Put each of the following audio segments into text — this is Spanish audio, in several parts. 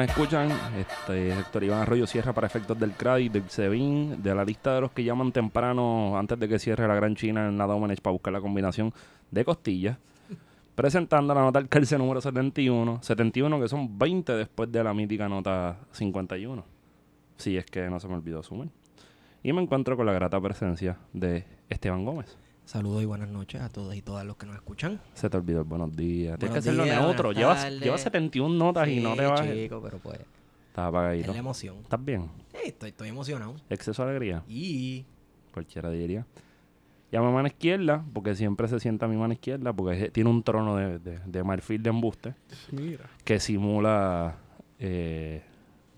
nos escuchan, este Héctor Iván Arroyo cierra para efectos del CRAI, del SEBIN, de la lista de los que llaman temprano antes de que cierre la Gran China en la Domenech para buscar la combinación de costillas. Presentando la nota del calce número 71, 71 que son 20 después de la mítica nota 51. Si es que no se me olvidó sumar. Y me encuentro con la grata presencia de Esteban Gómez. Saludos y buenas noches a todos y todas los que nos escuchan. Se te olvidó el buenos días. Tienes que hacerlo días, neutro. Llevas, llevas 71 notas y no te vas. chico, pero pues Estás es apagadito. la emoción. ¿Estás bien? Sí, estoy, estoy emocionado. Exceso de alegría. Y Cualquiera diría. Llama a mano izquierda, porque siempre se sienta a mi mano izquierda, porque es- tiene un trono de, de- de marfil de embuste Mira. que simula. eh,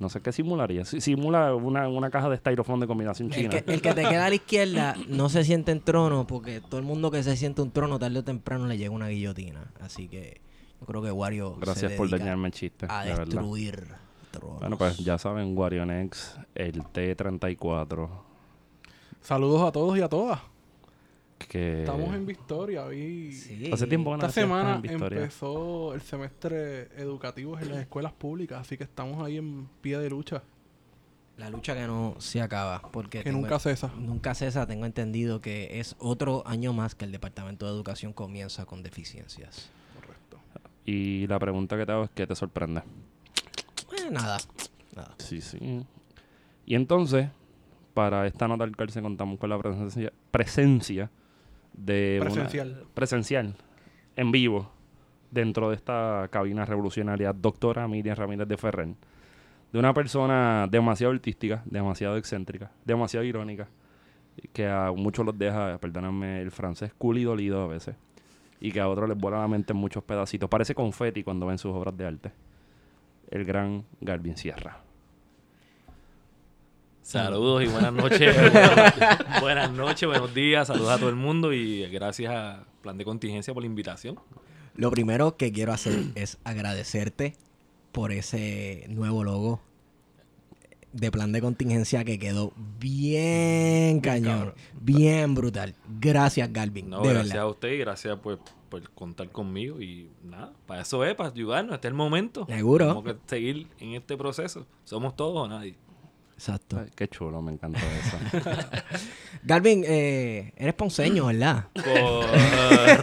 no sé qué simularía. Si- Simula una, una caja de styrofoam de combinación el china. que, el que te queda a la izquierda no se siente en trono porque todo el mundo que se siente un trono tarde o temprano le llega una guillotina. Así que yo creo que Wario Gracias se por dañarme el chiste. a destruir tronos. Bueno, pues ya saben, Warionex, el T34, Saludos a todos y a todas. Que Estamos en Victoria. Vi... Sí. hace tiempo Esta semana en Victoria. empezó el semestre educativo en las escuelas públicas, así que estamos ahí en pie de lucha, La lucha que no se acaba porque que tengo- nunca cesa. Nunca cesa, tengo entendido que es otro año más que el Departamento de Educación comienza con deficiencias. Correcto. Y la pregunta que te hago es, ¿qué te sorprende? Eh, nada, nada. Sí, sí. Y entonces, para esta nota del cárcel contamos con la presencia, presencia de una- Presencial. presencial, en vivo, dentro de esta cabina revolucionaria, doctora Miriam Ramírez de Ferrer, de una persona demasiado artística, demasiado excéntrica, demasiado irónica, que a muchos los deja, perdóname el francés, cool y dolido a veces, y que a otros les vuela la mente en muchos pedacitos. Parece confeti cuando ven sus obras de arte. El gran Garvin Sierra. Saludos y buenas noches. buenas, buenas noches, buenos días, saludos a todo el mundo y gracias a Plan de Contingencia por la invitación. Lo primero que quiero hacer es agradecerte por ese nuevo logo de plan de contingencia que quedó bien cañón, bien brutal. Gracias, Galvin. No, de gracias verdad. a usted y gracias pues, por contar conmigo y nada, para eso es, para ayudarnos, este es el momento. Seguro. Tenemos que seguir en este proceso. Somos todos o nadie. Exacto. Ay, qué chulo, me encanta eso. Galvin, eh, eres ponceño, ¿verdad?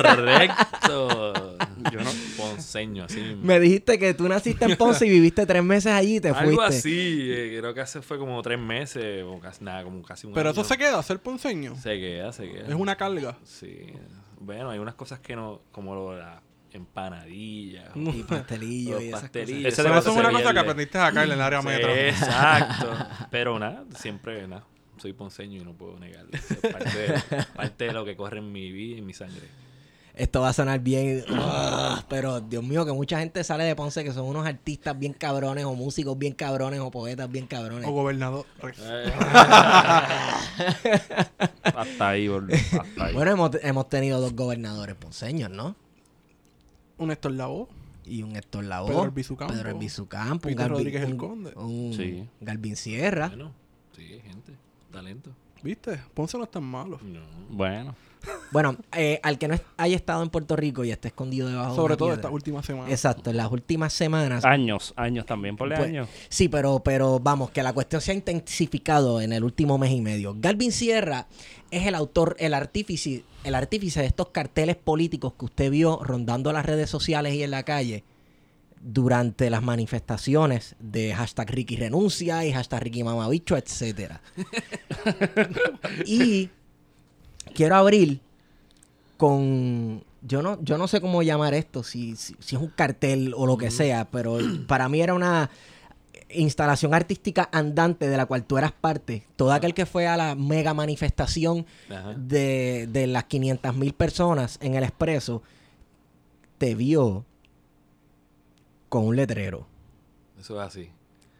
Correcto. Yo no ponceño, así mismo. Me dijiste que tú naciste en Ponce y viviste tres meses allí y te Algo fuiste. así, eh, creo que hace fue como tres meses o casi nada, como casi un Pero año. eso se queda, ser ponceño. Se queda, se queda. Es una carga. Sí. Bueno, hay unas cosas que no, como lo la empanadilla. o Y pastelillo los y esas pastelillos. Debe eso es una cosa que aprendiste acá en el área Sí, metro. Exacto. Pero nada, siempre nada. Soy ponceño y no puedo negarlo. Eso es parte de, parte de lo que corre en mi vida y en mi sangre. Esto va a sonar bien, ah, pero Dios mío, que mucha gente sale de Ponce que son unos artistas bien cabrones, o músicos bien cabrones, o poetas bien cabrones. O gobernador. Eh, hasta ahí, boludo. Hasta ahí. Bueno, hemos, hemos tenido dos gobernadores ponceños, ¿no? Un Héctor Lavoe. y un Héctor Lavoe. Pedro Albizu Campo. Pedro Albizu Campo, un Peter Galvin- Rodríguez el un- Conde. Un Sí. Galvin Sierra. Bueno, sí, gente, talento. ¿Viste? Ponce no es tan malo. No. Bueno. Bueno, eh, al que no es- haya estado en Puerto Rico y esté escondido debajo de Sobre una todo piedra. esta última semana. Exacto, en las últimas semanas. Años, años también, por Pues, años. Sí, pero, pero vamos, que la cuestión se ha intensificado en el último mes y medio. Galvin Sierra es el autor, el artífice, el artífice de estos carteles políticos que usted vio rondando las redes sociales y en la calle durante las manifestaciones de hashtag Ricky renuncia y hashtag Ricky mamabicho, etcétera. y quiero abrir con yo no yo no sé cómo llamar esto si, si, si es un cartel o lo que sea pero para mí era una instalación artística andante de la cual tú eras parte. Todo aquel que fue a la mega manifestación de, de las 500 mil personas en el expreso te vio con un letrero. Eso es así.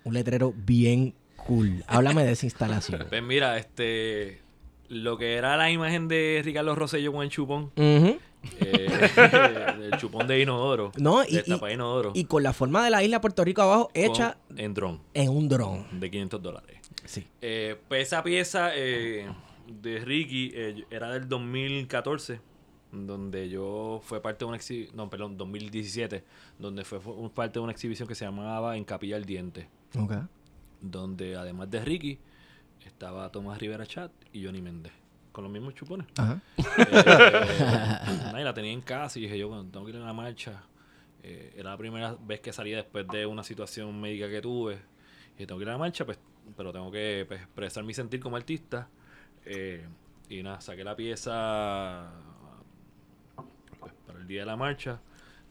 un letrero bien cool. Háblame de esa instalación. Pues mira, este. Lo que era la imagen de Ricardo Rosselló con el chupón, eh, el chupón de inodoro, No, y- de inodoro, y con la forma de la isla Puerto Rico abajo con- hecha en dron. en un dron. De 500 dólares. sí. Eh, pues esa pieza eh, de Ricky eh, era del 2014, donde yo fue parte de una exhibición, no, perdón, 2017, donde fue, fue parte de una exhibición que se llamaba En Capilla al Diente, Ok. donde además de Ricky estaba Tomás Rivera Chat y Johnny Méndez, con los mismos chupones. Ajá. Eh, y la tenía en casa y dije yo, bueno, tengo que ir a la marcha. Eh, era la primera vez que salía después de una situación médica que tuve. Y tengo que ir a la marcha, pues, pero tengo que pues, expresar mi sentir como artista. Eh, y nada, saqué la pieza pues, para el día de la marcha.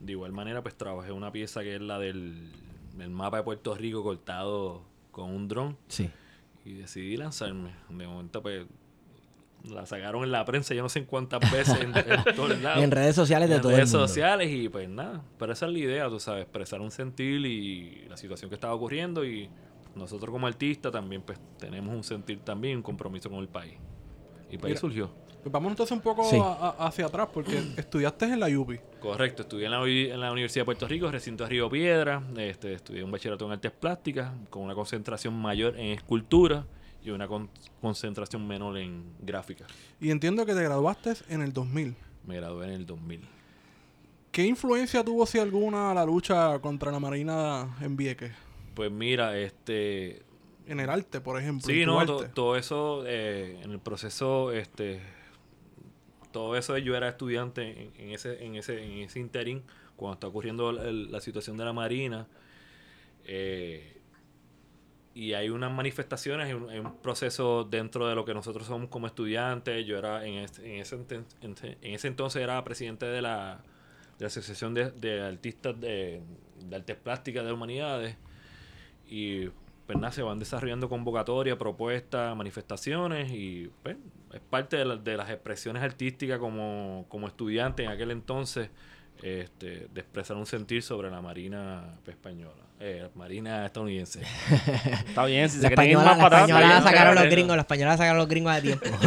De igual manera, pues trabajé una pieza que es la del, del mapa de Puerto Rico cortado con un dron Sí. Y decidí lanzarme. De momento, pues, la sacaron en la prensa, yo no sé en cuántas veces, en, en todos lados. En redes sociales de En todo redes el mundo. sociales y pues nada, pero esa es la idea, tú sabes, expresar un sentir y la situación que estaba ocurriendo y nosotros como artistas también pues tenemos un sentir también, un compromiso con el país. Y pues ahí Mira. surgió. Pues vamos entonces un poco Sí. a- a- hacia atrás, porque estudiaste en la UPI. Correcto, estudié en la, en la Universidad de Puerto Rico, recinto de Río Piedra, este, estudié un bachillerato en artes plásticas con una concentración mayor en escultura y una con- concentración menor en gráfica. Y entiendo que te graduaste en el 2000. Me gradué en el 2000. ¿Qué influencia tuvo, si alguna, la lucha contra la Marina en Vieques? Pues mira, este, En el arte, por ejemplo. Sí, no, to- todo eso, eh, en el proceso, este, todo eso yo era estudiante en, en ese, en ese, en ese interín, cuando está ocurriendo la, situación de la Marina, eh, y hay unas manifestaciones, hay un, proceso dentro de lo que nosotros somos como estudiantes, yo era, en, ese- en, ese, en ese entonces era presidente de la, de la Asociación de, Artistas de, Artes Plásticas de Humanidades, y pues se van desarrollando convocatorias, propuestas, manifestaciones y pues es parte de, la- de las expresiones artísticas como, como estudiante en aquel entonces este, de expresar un sentir sobre la marina española, eh, marina estadounidense. Está bien, si La se española, más la para española sacaron los gringos, la española la sacaron los gringos de tiempo.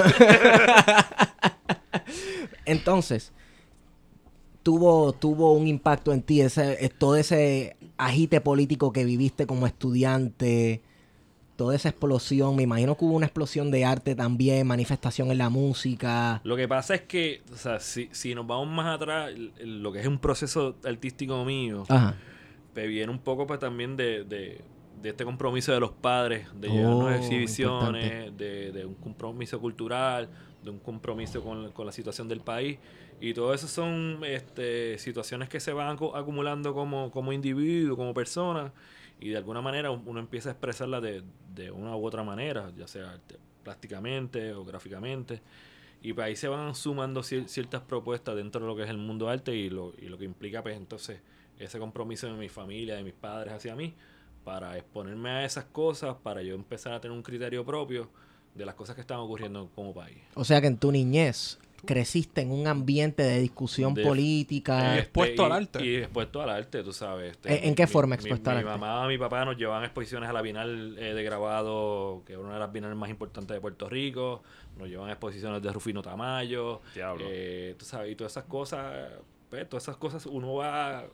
Entonces, tuvo, tuvo un impacto en ti ese, todo ese agite político que viviste como estudiante, toda esa explosión. Me imagino que hubo una explosión de arte también, manifestación en la música. Lo que pasa es que, o sea, si, si nos vamos más atrás, lo que es un proceso artístico mío, Ajá. pues viene un poco pues también de, de, de este compromiso de los padres, de Oh, llevarnos a exhibiciones, de, de un compromiso cultural, de un compromiso con, con la situación del país. Y todo eso son este, situaciones que se van acu- acumulando como, como individuo, como persona, y de alguna manera uno empieza a expresarla de, de una u otra manera, ya sea plásticamente o gráficamente. Y pues ahí se van sumando cier- ciertas propuestas dentro de lo que es el mundo arte y lo, y lo que implica pues entonces ese compromiso de mi familia, de mis padres hacia mí, para exponerme a esas cosas, para yo empezar a tener un criterio propio de las cosas que están ocurriendo como país. O sea que en tu niñez creciste en un ambiente de discusión De- política. Expuesto y- al arte. Y expuesto al arte, tú sabes. este, ¿En- en qué mi- forma mi- expuesto al mi, arte? mamá, mi papá nos llevaban exposiciones a la Bienal eh, de Grabado, que es una de las bienales más importantes de Puerto Rico. Nos llevan a exposiciones de Rufino Tamayo. Diablo. eh, tú sabes, y todas esas cosas, pues, todas esas cosas uno va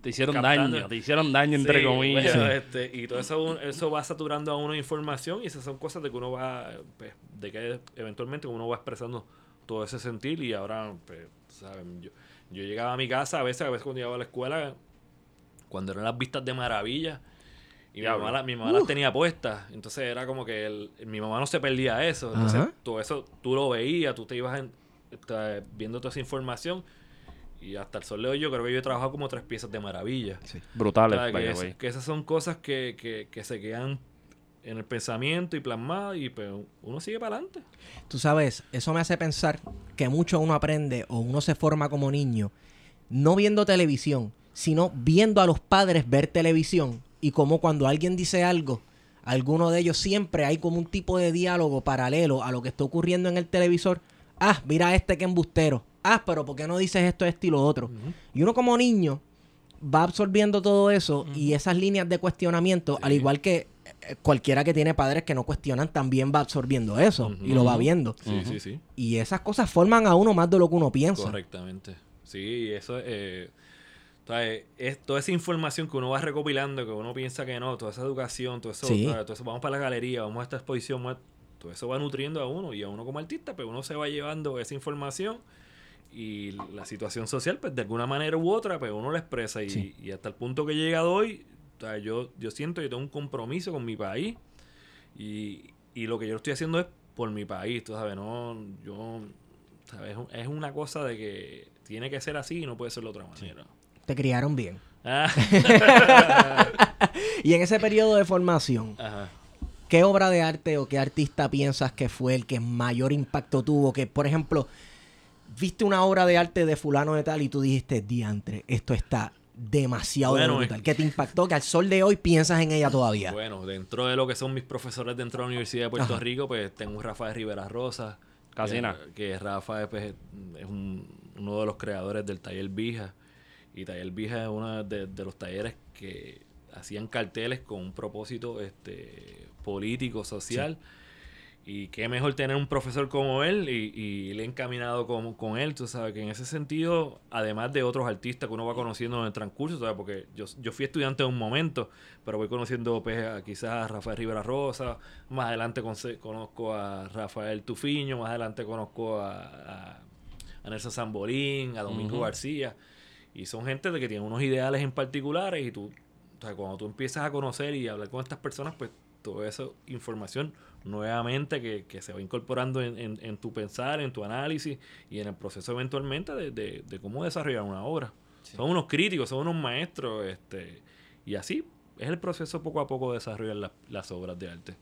Te hicieron captando. daño, te hicieron daño entre Sí, comillas. bueno, este, y todo eso, un- eso va saturando a uno de información y esas son cosas de que uno va, pues, de que eventualmente uno va expresando todo ese sentir y ahora, pues, ¿saben? Yo, yo llegaba a mi casa a veces, a veces cuando llegaba a la escuela, cuando eran las vistas de maravilla, y mi mamá, la- mi mamá las tenía puestas, entonces era como que el- mi mamá no se perdía eso, entonces Ajá. todo eso tú lo veías, tú te ibas en- viendo toda esa información y hasta el sol de hoy yo creo que yo he trabajado como tres piezas de maravilla. Brutales, O sea, que, es- esas son cosas que, que, que se quedan en el pensamiento y plasmadas y pues uno sigue para adelante. Tú sabes, eso me hace pensar que mucho uno aprende o uno se forma como niño no viendo televisión, sino viendo a los padres ver televisión y como cuando alguien dice algo, alguno de ellos siempre hay como un tipo de diálogo paralelo a lo que está ocurriendo en el televisor. Ah, mira este que embustero. Ah, pero ¿por qué no dices esto, esto y lo otro? Y uno como niño va absorbiendo todo eso y esas líneas de cuestionamiento, al igual que cualquiera que tiene padres que no cuestionan, también va absorbiendo eso y lo va viendo. Sí, sí, sí. Y esas cosas forman a uno más de lo que uno piensa. Correctamente. Sí, y eso eh, o sea, eh, es toda esa información que uno va recopilando, que uno piensa que no, toda esa educación, todo eso, Sí. todo eso, vamos para la galería, vamos a esta exposición, vamos a- todo eso va nutriendo a uno y a uno como artista, pues uno se va llevando esa información y la situación social, pues de alguna manera u otra, pues uno la expresa y, Sí. y hasta el punto que he llegado hoy, o sea, yo, yo siento que tengo un compromiso con mi país y, y lo que yo estoy haciendo es por mi país, tú sabes, no, yo, sabes, es un- es una cosa de que tiene que ser así y no puede ser de otra manera. Te criaron bien. Ah, Y en ese periodo de formación, ajá. ¿qué obra de arte o qué artista piensas que fue el que mayor impacto tuvo? Que, por ejemplo, viste una obra de arte de fulano de tal y tú dijiste, diantre, esto está demasiado Bueno, brutal. ¿Qué te impactó? Que al sol de hoy piensas en ella todavía. Bueno, dentro de lo que son mis profesores dentro de la Universidad de Puerto Ajá. Rico, pues tengo a Rafael Rivera Rosa. Casi que, nada. Que Rafa pues, es un- uno de los creadores del taller Vija. Y taller Vija es uno de, de los talleres que hacían carteles con un propósito este político, social. Y qué mejor tener un profesor como él y, y le he encaminado con, con él, tú sabes, que en ese sentido, además de otros artistas que uno va conociendo en el transcurso, ¿sabes? Porque yo, yo fui estudiante en un momento, pero voy conociendo pues, a, quizás a Rafael Rivera Rosa, más adelante conce- conozco a Rafael Tufiño, más adelante conozco a, a, a Nelson Zambolín, a Domingo. García, y son gente de que tienen unos ideales en particulares y tú, o sea, cuando tú empiezas a conocer y hablar con estas personas, pues toda esa información nuevamente que, que se va incorporando en, en- en tu pensar, en tu análisis y en el proceso eventualmente de, de- de cómo desarrollar una obra. Son unos críticos, son unos maestros, este y así es el proceso poco a poco de desarrollar la- las obras de arte.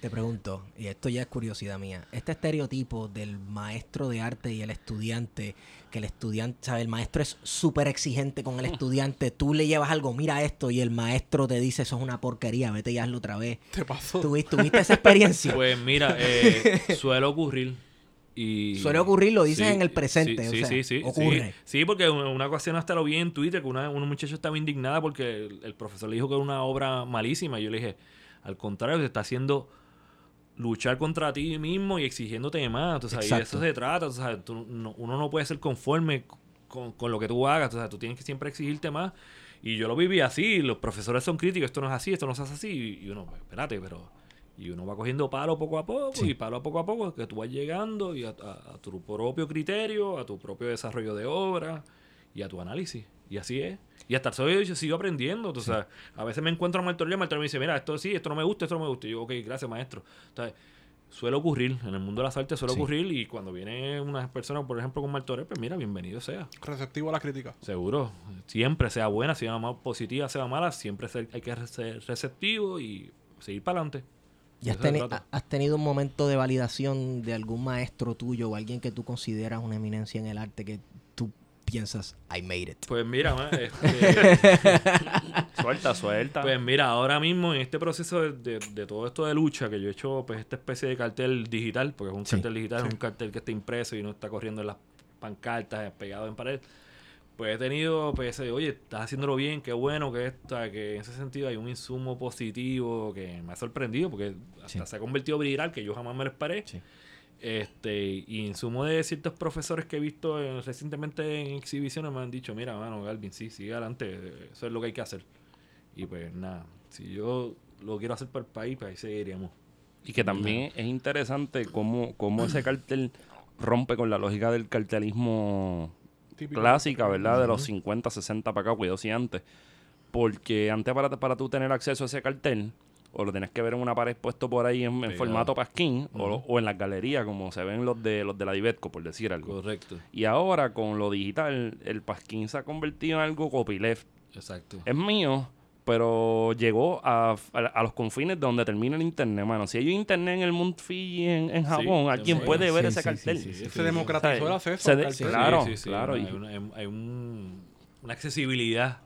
Te pregunto, y esto ya es curiosidad mía, este estereotipo del maestro de arte y el estudiante, que el estudiante, ¿sabes? El maestro es súper exigente con el estudiante, tú le llevas algo, mira esto, y el maestro te dice, eso es una porquería, vete y hazlo otra vez. Te pasó. ¿Tuviste, tuviste esa experiencia? Pues mira, eh, suele ocurrir. Y, Suele ocurrir, lo dices en el presente, Sí, o sí, sea, sí, sí, ocurre. sí. Porque una, ocasión hasta lo vi en Twitter que una, una muchacha estaba indignada porque el, el profesor le dijo que era una obra malísima. Y yo le dije, al contrario, te está haciendo luchar contra ti mismo y exigiéndote más. tú sabes, y de eso se trata. tú sabes, tú no- uno no puede ser conforme con, con lo que tú hagas. tú sabes, tú tienes que siempre exigirte más. Y yo lo viví así. Los profesores son críticos. Esto no es así, esto no se hace así. Y, uno, pues, espérate, pero... Y uno va cogiendo palo poco a poco Sí. y palo a poco a poco que tú vas llegando y a, a- a tu propio criterio, a tu propio desarrollo de obra y a tu análisis. Y así es. Y hasta el sol yo sigo aprendiendo. tú sabes. a veces me encuentro a maestro y el maestro me dice, mira, esto sí, esto no me gusta, esto no me gusta. Y yo, ok, gracias maestro. Entonces, suele ocurrir, en el mundo de las artes suele Sí. ocurrir y cuando viene una persona, por ejemplo, con Martorell, pues mira, bienvenido sea. Receptivo a la crítica. Seguro. Siempre, sea buena, sea más positiva, sea mala, siempre ser- hay que ser receptivo y seguir para adelante. ¿Y has, teni- has tenido un momento de validación de algún maestro tuyo o alguien que tú consideras una eminencia en el arte que piensas, I made it? Pues mira, este, Suelta, suelta. pues mira, ahora mismo en este proceso de, de- de todo esto de lucha, que yo he hecho pues esta especie de cartel digital, porque es un Sí, cartel digital, es un cartel que está impreso y no está corriendo en las pancartas, pegado en pared. Pues he tenido, pues, ese, oye, estás haciéndolo bien, qué bueno que está, que en ese sentido hay un insumo positivo que me ha sorprendido, porque hasta Sí. se ha convertido viral, que yo jamás me lo esperé. Este, y en sumo de ciertos profesores que he visto recientemente en exhibiciones me han dicho, mira, mano, Galvin, sí, sigue adelante, eso es lo que hay que hacer. Y pues nada, si yo lo quiero hacer para el país, pues ahí seguiríamos. Y que también es interesante cómo, cómo ese cartel rompe con la lógica del cartelismo Típico. clásica, ¿verdad? De los 50, 60 para acá, cuidado si antes. Porque antes para, para tú tener acceso a ese cartel, o lo tenés que ver en una pared puesto por ahí en, formato pasquín, o, o en las galerías, como se ven los de los de la Divetco, por decir algo. Correcto, Y ahora con lo digital, el pasquín se ha convertido en algo copyleft. exacto. Es mío, pero llegó a, a- a los confines de donde termina el internet, mano. Si hay internet en el mundo Fiji, en, en Japón, ¿alguien sí, puede ver sí, ese cartel? Se democratizó el acceso de-. Claro, Sí, sí, sí, claro. Hay, y- una, hay- hay un- una accesibilidad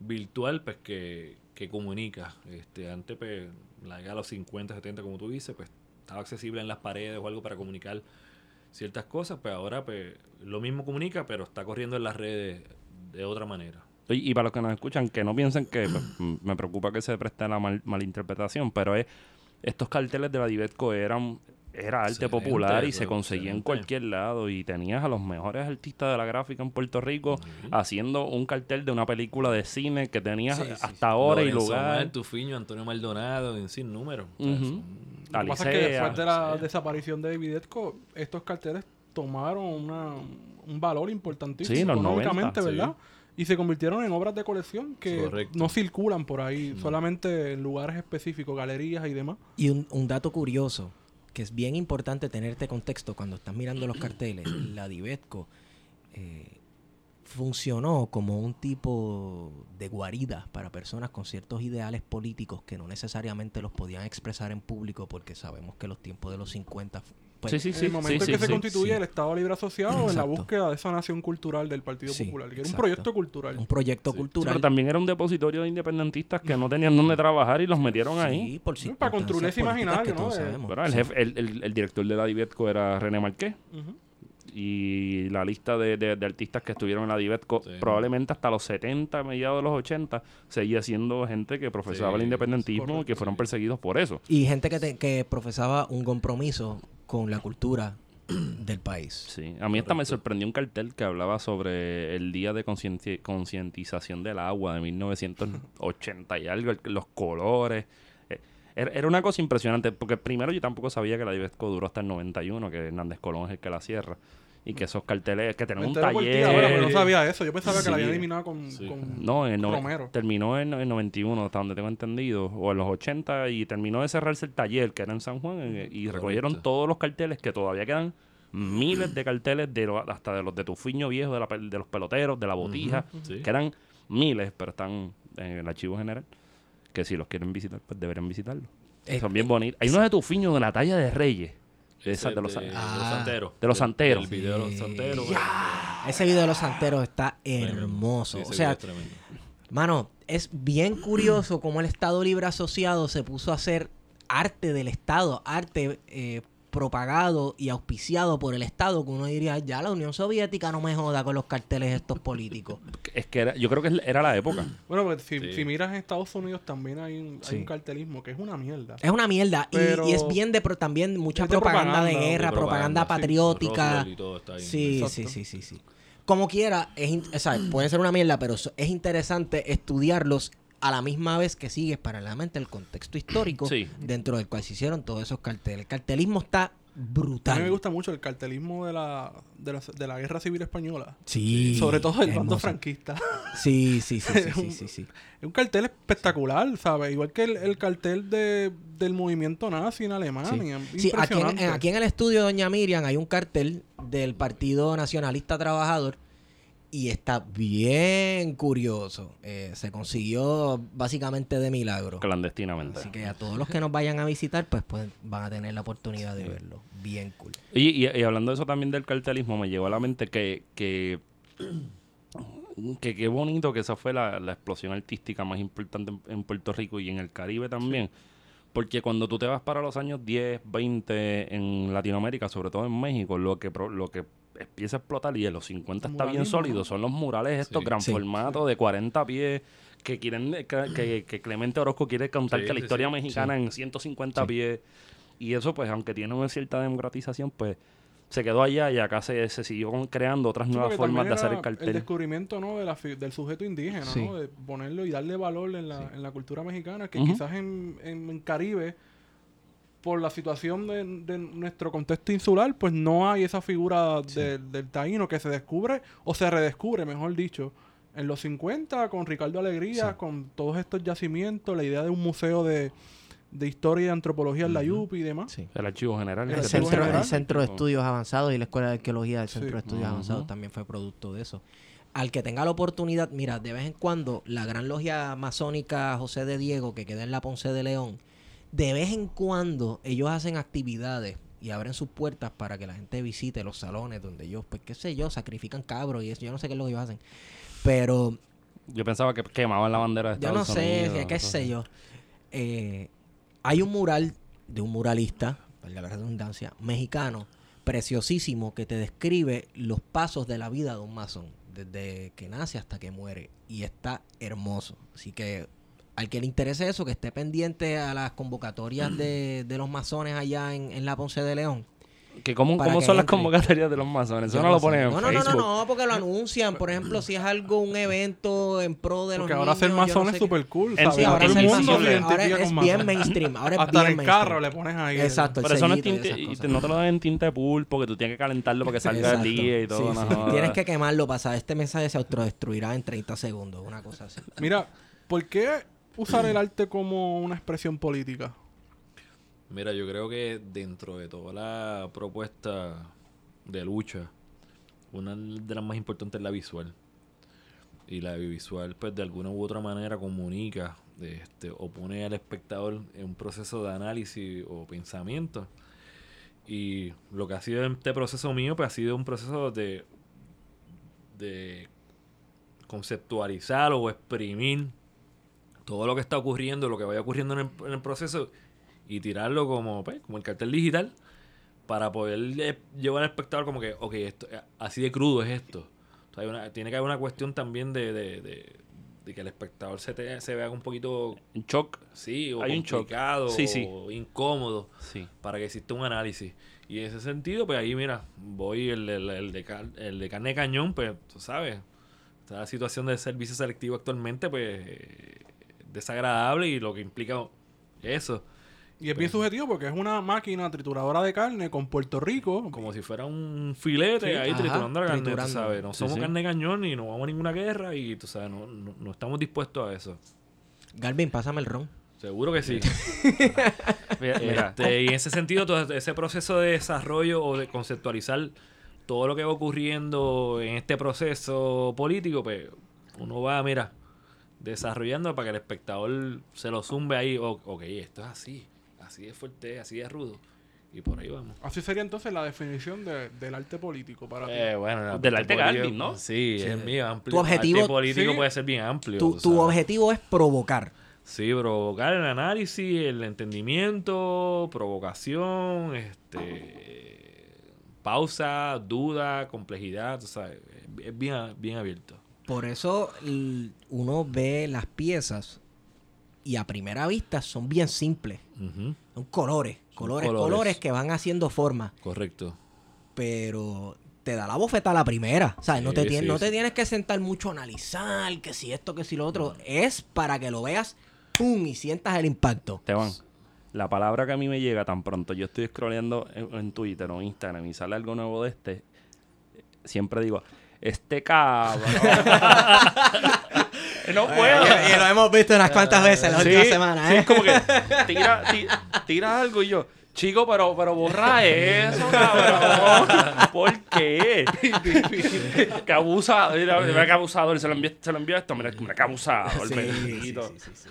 virtual pues que, que comunica. Este, antes, pues, la de los 50, 70, como tú dices, pues estaba accesible en las paredes o algo para comunicar ciertas cosas, pues ahora pues lo mismo comunica, pero está corriendo en las redes de otra manera. Y, para los que nos escuchan, que no piensen que pues, me preocupa que se preste la mal- malinterpretación, pero es estos carteles de la Divetco eran era arte Excelente, popular y se conseguía en cualquier lado y tenías a los mejores artistas de la gráfica en Puerto Rico haciendo un cartel de una película de cine que tenías Sí, sí, hasta hora y lugar. Omar, Tufiño, Antonio Maldonado, en sin número. Son- Lo que pasa es que después de la desaparición de Videtco, estos carteles tomaron una, un valor importantísimo Sí, económicamente, 90, ¿verdad? Y se convirtieron en obras de colección que Correcto. no circulan por ahí, solamente en lugares específicos, galerías y demás. Y un, un dato curioso, que es bien importante tenerte contexto cuando estás mirando los carteles, la Divetco eh, funcionó como un tipo de guarida para personas con ciertos ideales políticos que no necesariamente los podían expresar en público porque sabemos que los tiempos de los 50... pues, Sí, sí, en sí. el momento sí, en que sí, se sí. constituye sí. el Estado Libre Asociado en la búsqueda de esa nación cultural del Partido Sí, Popular, que era un proyecto cultural. Un proyecto Sí. Sí, cultural. pero también era un depositorio de independentistas que no tenían dónde trabajar y los metieron ahí. Sí, por Sí, para construir ese imaginario, que ¿no? De-. Bueno, el, Sí. jefe, el, el- el director de la Divetco era René Marqués. Ujú. Y la lista de, de- de artistas que estuvieron en la Divetco Sí. probablemente hasta los 70, mediados de los 80, seguía siendo gente que profesaba Sí, el independentismo y que fueron sí. perseguidos por eso. Y gente que, te- que profesaba un compromiso con la cultura del país. Sí, a mí hasta me sorprendió un cartel que hablaba sobre el Día de Concienti- Concientización del Agua de 1980 y algo, el- los colores. Eh, Era, era una cosa impresionante, porque primero yo tampoco sabía que la Divetco duró hasta el 91, que Hernández Colón es el que la cierra. Y que esos carteles, que tenían un taller. pero no sabía eso. Yo pensaba que la había eliminado con, Sí. con No, en no- Romero. terminó en, en 91, hasta donde tengo entendido, o en los 80, y terminó de cerrarse el taller, que era en San Juan, eh, y recogieron todos los carteles, que todavía quedan miles de carteles, de lo- hasta de los de Tufiño Viejo, de, la pel- de los peloteros, de la botija, Sí. quedan miles, pero están en el archivo general, que si los quieren visitar, pues deberían visitarlo. Eh, Son bien bonitos. Hay unos de Tufiño de la talla de Reyes, de, los... de, Ah. los santeros. De los santeros. El video de los santeros. Ese video de los santeros está hermoso. Sí, ese o sea, video es tremendo. mano, es bien curioso cómo el Estado Libre Asociado se puso a hacer arte del Estado, arte eh, propagado y auspiciado por el Estado, que uno diría, ya la Unión Soviética no me joda con los carteles estos políticos. Es que era- yo creo que era la época. Bueno, pues si, Sí. si miras en Estados Unidos también hay un, hay Sí. un cartelismo que es una mierda. Es una mierda. Y- Pero- y, es bien de pro- también mucha de propaganda, de guerra, de propaganda, patriótica. Roosevelt y todo está ahí. Sí, sí, sí, sí, sí. Como quiera, es in- o sea, puede ser una mierda, pero es interesante estudiarlos a la misma vez que sigues paralelamente el contexto histórico Sí. dentro del cual se hicieron todos esos carteles. El cartelismo está A brutal. mí me gusta mucho el cartelismo de la, de la, de la Guerra Civil Española. Sí. Sobre todo el bando franquista. Sí, sí, sí, sí, sí, sí, sí. Es un cartel espectacular, ¿sabes? Igual que el, el cartel de, del movimiento nazi en Alemania. Sí, aquí en- aquí en el estudio de Doña Miriam hay un cartel del Partido Nacionalista Trabajador y está bien curioso. Eh, se consiguió básicamente de milagro. Clandestinamente. Así que a todos los que nos vayan a visitar, pues, pues van a tener la oportunidad de verlo. Bien cool. Y, y- y hablando de eso también del cartelismo, me llegó a la mente que que que qué bonito que esa fue la, la explosión artística más importante en, en Puerto Rico y en el Caribe también. Porque cuando tú te vas para los años 10, 20 en Latinoamérica, sobre todo en México, lo que lo que empieza a explotar y en los 50 está bien sólido son los murales estos Sí. gran Sí. formato de 40 pies que quieren que, que- que Clemente Orozco quiere contarte Sí, la historia sí. mexicana en 150 Sí. pies Y eso, pues, aunque tiene una cierta democratización, pues se quedó allá y acá se, se siguió creando otras nuevas formas de hacer el cartel. El descubrimiento ¿no? de la fi- del sujeto indígena, Sí. ¿no? de ponerlo y darle valor en la, en la cultura mexicana, que quizás en, en, en Caribe, por la situación de, de nuestro contexto insular, pues no hay esa figura de- del taíno que se descubre o se redescubre, mejor dicho. En los 50, con Ricardo Alegría, Sí. con todos estos yacimientos, la idea de un museo de, de historia y antropología en la YUP y demás. Sí. El archivo general. El centro, General. el centro de Estudios Avanzados y la Escuela de Arqueología del Sí. Centro de Estudios. Avanzados también fue producto de eso. Al que tenga la oportunidad, mira, de vez en cuando la gran logia masónica José de Diego, que queda en la Ponce de León, de vez en cuando ellos hacen actividades y abren sus puertas para que la gente visite los salones donde ellos, pues qué sé yo, sacrifican cabros y eso, yo no sé qué es lo que ellos hacen. Pero Yo pensaba que quemaban la bandera de yo no Estados sé, Unidos, qué sé yo. Eh, hay un mural de un muralista, valga la redundancia, mexicano, preciosísimo, que te describe los pasos de la vida de un masón, desde que nace hasta que muere. Y está hermoso. Así que al que le interese eso, que esté pendiente a las convocatorias de, de los masones allá en, en la Ponce de León. Que ¿Cómo, cómo que son las convocatorias de los masones? Eso Yo no lo ponen en no, no, no, Facebook. no, no, porque lo anuncian. Por ejemplo, si es algo, un evento en pro de los Porque ahora ser niños, yo masón no es súper cool, En- ¿sabes? Sí, ahora Todo el mundo masón, se ahora es con bien masón. mainstream. Ahora es Hasta bien en el carro le pones ahí. Exacto, Pero eso no, es y tinte, y te- no te lo dan en tinta de pulpo, que tú tienes que calentarlo para que salga el día y todo. Sí, no sí. jodas. Tienes que quemarlo para saber este mensaje se autodestruirá en 30 segundos, una cosa así. Mira, ¿por qué usar el arte como una expresión política? Mira, yo creo que dentro de toda la propuesta de lucha, una de las más importantes es la visual. Y la visual, pues de alguna u otra manera comunica este, o pone al espectador en un proceso de análisis o pensamiento. Y lo que ha sido este proceso mío, pues ha sido un proceso de, de conceptualizar o exprimir todo lo que está ocurriendo, lo que vaya ocurriendo en el, en el proceso y tirarlo como, pues, como el cartel digital para poder eh, llevar al espectador como que, ok, esto, eh, así de crudo es esto. O sea, hay una- tiene que haber una cuestión también de, de, de- de que el espectador se, te- se vea un poquito, Un shock. sí, o Hay un shock. complicado, Sí, sí. o incómodo Sí. para que exista un análisis. Y en ese sentido, pues ahí, mira, voy el, el, el de, car- el de carne de cañón, pues, tú sabes, esta situación de servicio selectivo actualmente, pues, eh, desagradable y lo que implica eso, Y es bien subjetivo porque es una máquina trituradora de carne con Puerto Rico. como si fuera un filete Sí. ahí Ajá, triturando la carne, tú triturando. sabes, no somos sí. carne cañón y no vamos a ninguna guerra y, tú sabes, no, no, no estamos dispuestos a eso. Galvin, pásame el ron. Seguro que sí. Mira, mira, Este, y en ese sentido, todo ese proceso de desarrollo o de conceptualizar todo lo que va ocurriendo en este proceso político, pues uno va, mira, desarrollando para que el espectador se lo zumbe ahí. o- ok, esto es así, así es fuerte, así es rudo. Y por ahí vamos. Así sería entonces la definición de- del arte político para ti. Eh, bueno, el Del arte ¿no? Sí, es mío, amplio. Tu objetivo- arte político Sí. puede ser bien amplio. Tu, tu objetivo es provocar. Sí, provocar el análisis, el entendimiento, provocación, este pausa, duda, complejidad, sabes, es- es bien, bien abierto. Por eso uno ve las piezas y a primera vista son bien simples. Son colores, colores, colores, colores. que van haciendo forma. Correcto. Pero te da la bofeta a la primera. O sea, no, te, Sí, no te tienes que sentar mucho a analizar que si esto, que si lo otro. Es para que lo veas, ¡pum! y sientas el impacto. Esteban, la palabra que a mí me llega tan pronto, yo estoy scrolleando en, en Twitter o Instagram y sale algo nuevo de este, siempre digo, este cabrón. no puedo. Y, y lo hemos visto unas cuantas veces las Sí, últimas semanas, sí, ¿eh? es como que tira, ti- tira algo y yo, chico, pero, pero borra eso, cabrón. ¿Por qué? que abusa, mira, mira que abusador, se lo envió, se lo envió esto, mira, mira que abusador, Sí, bendito. sí, sí, sí, sí.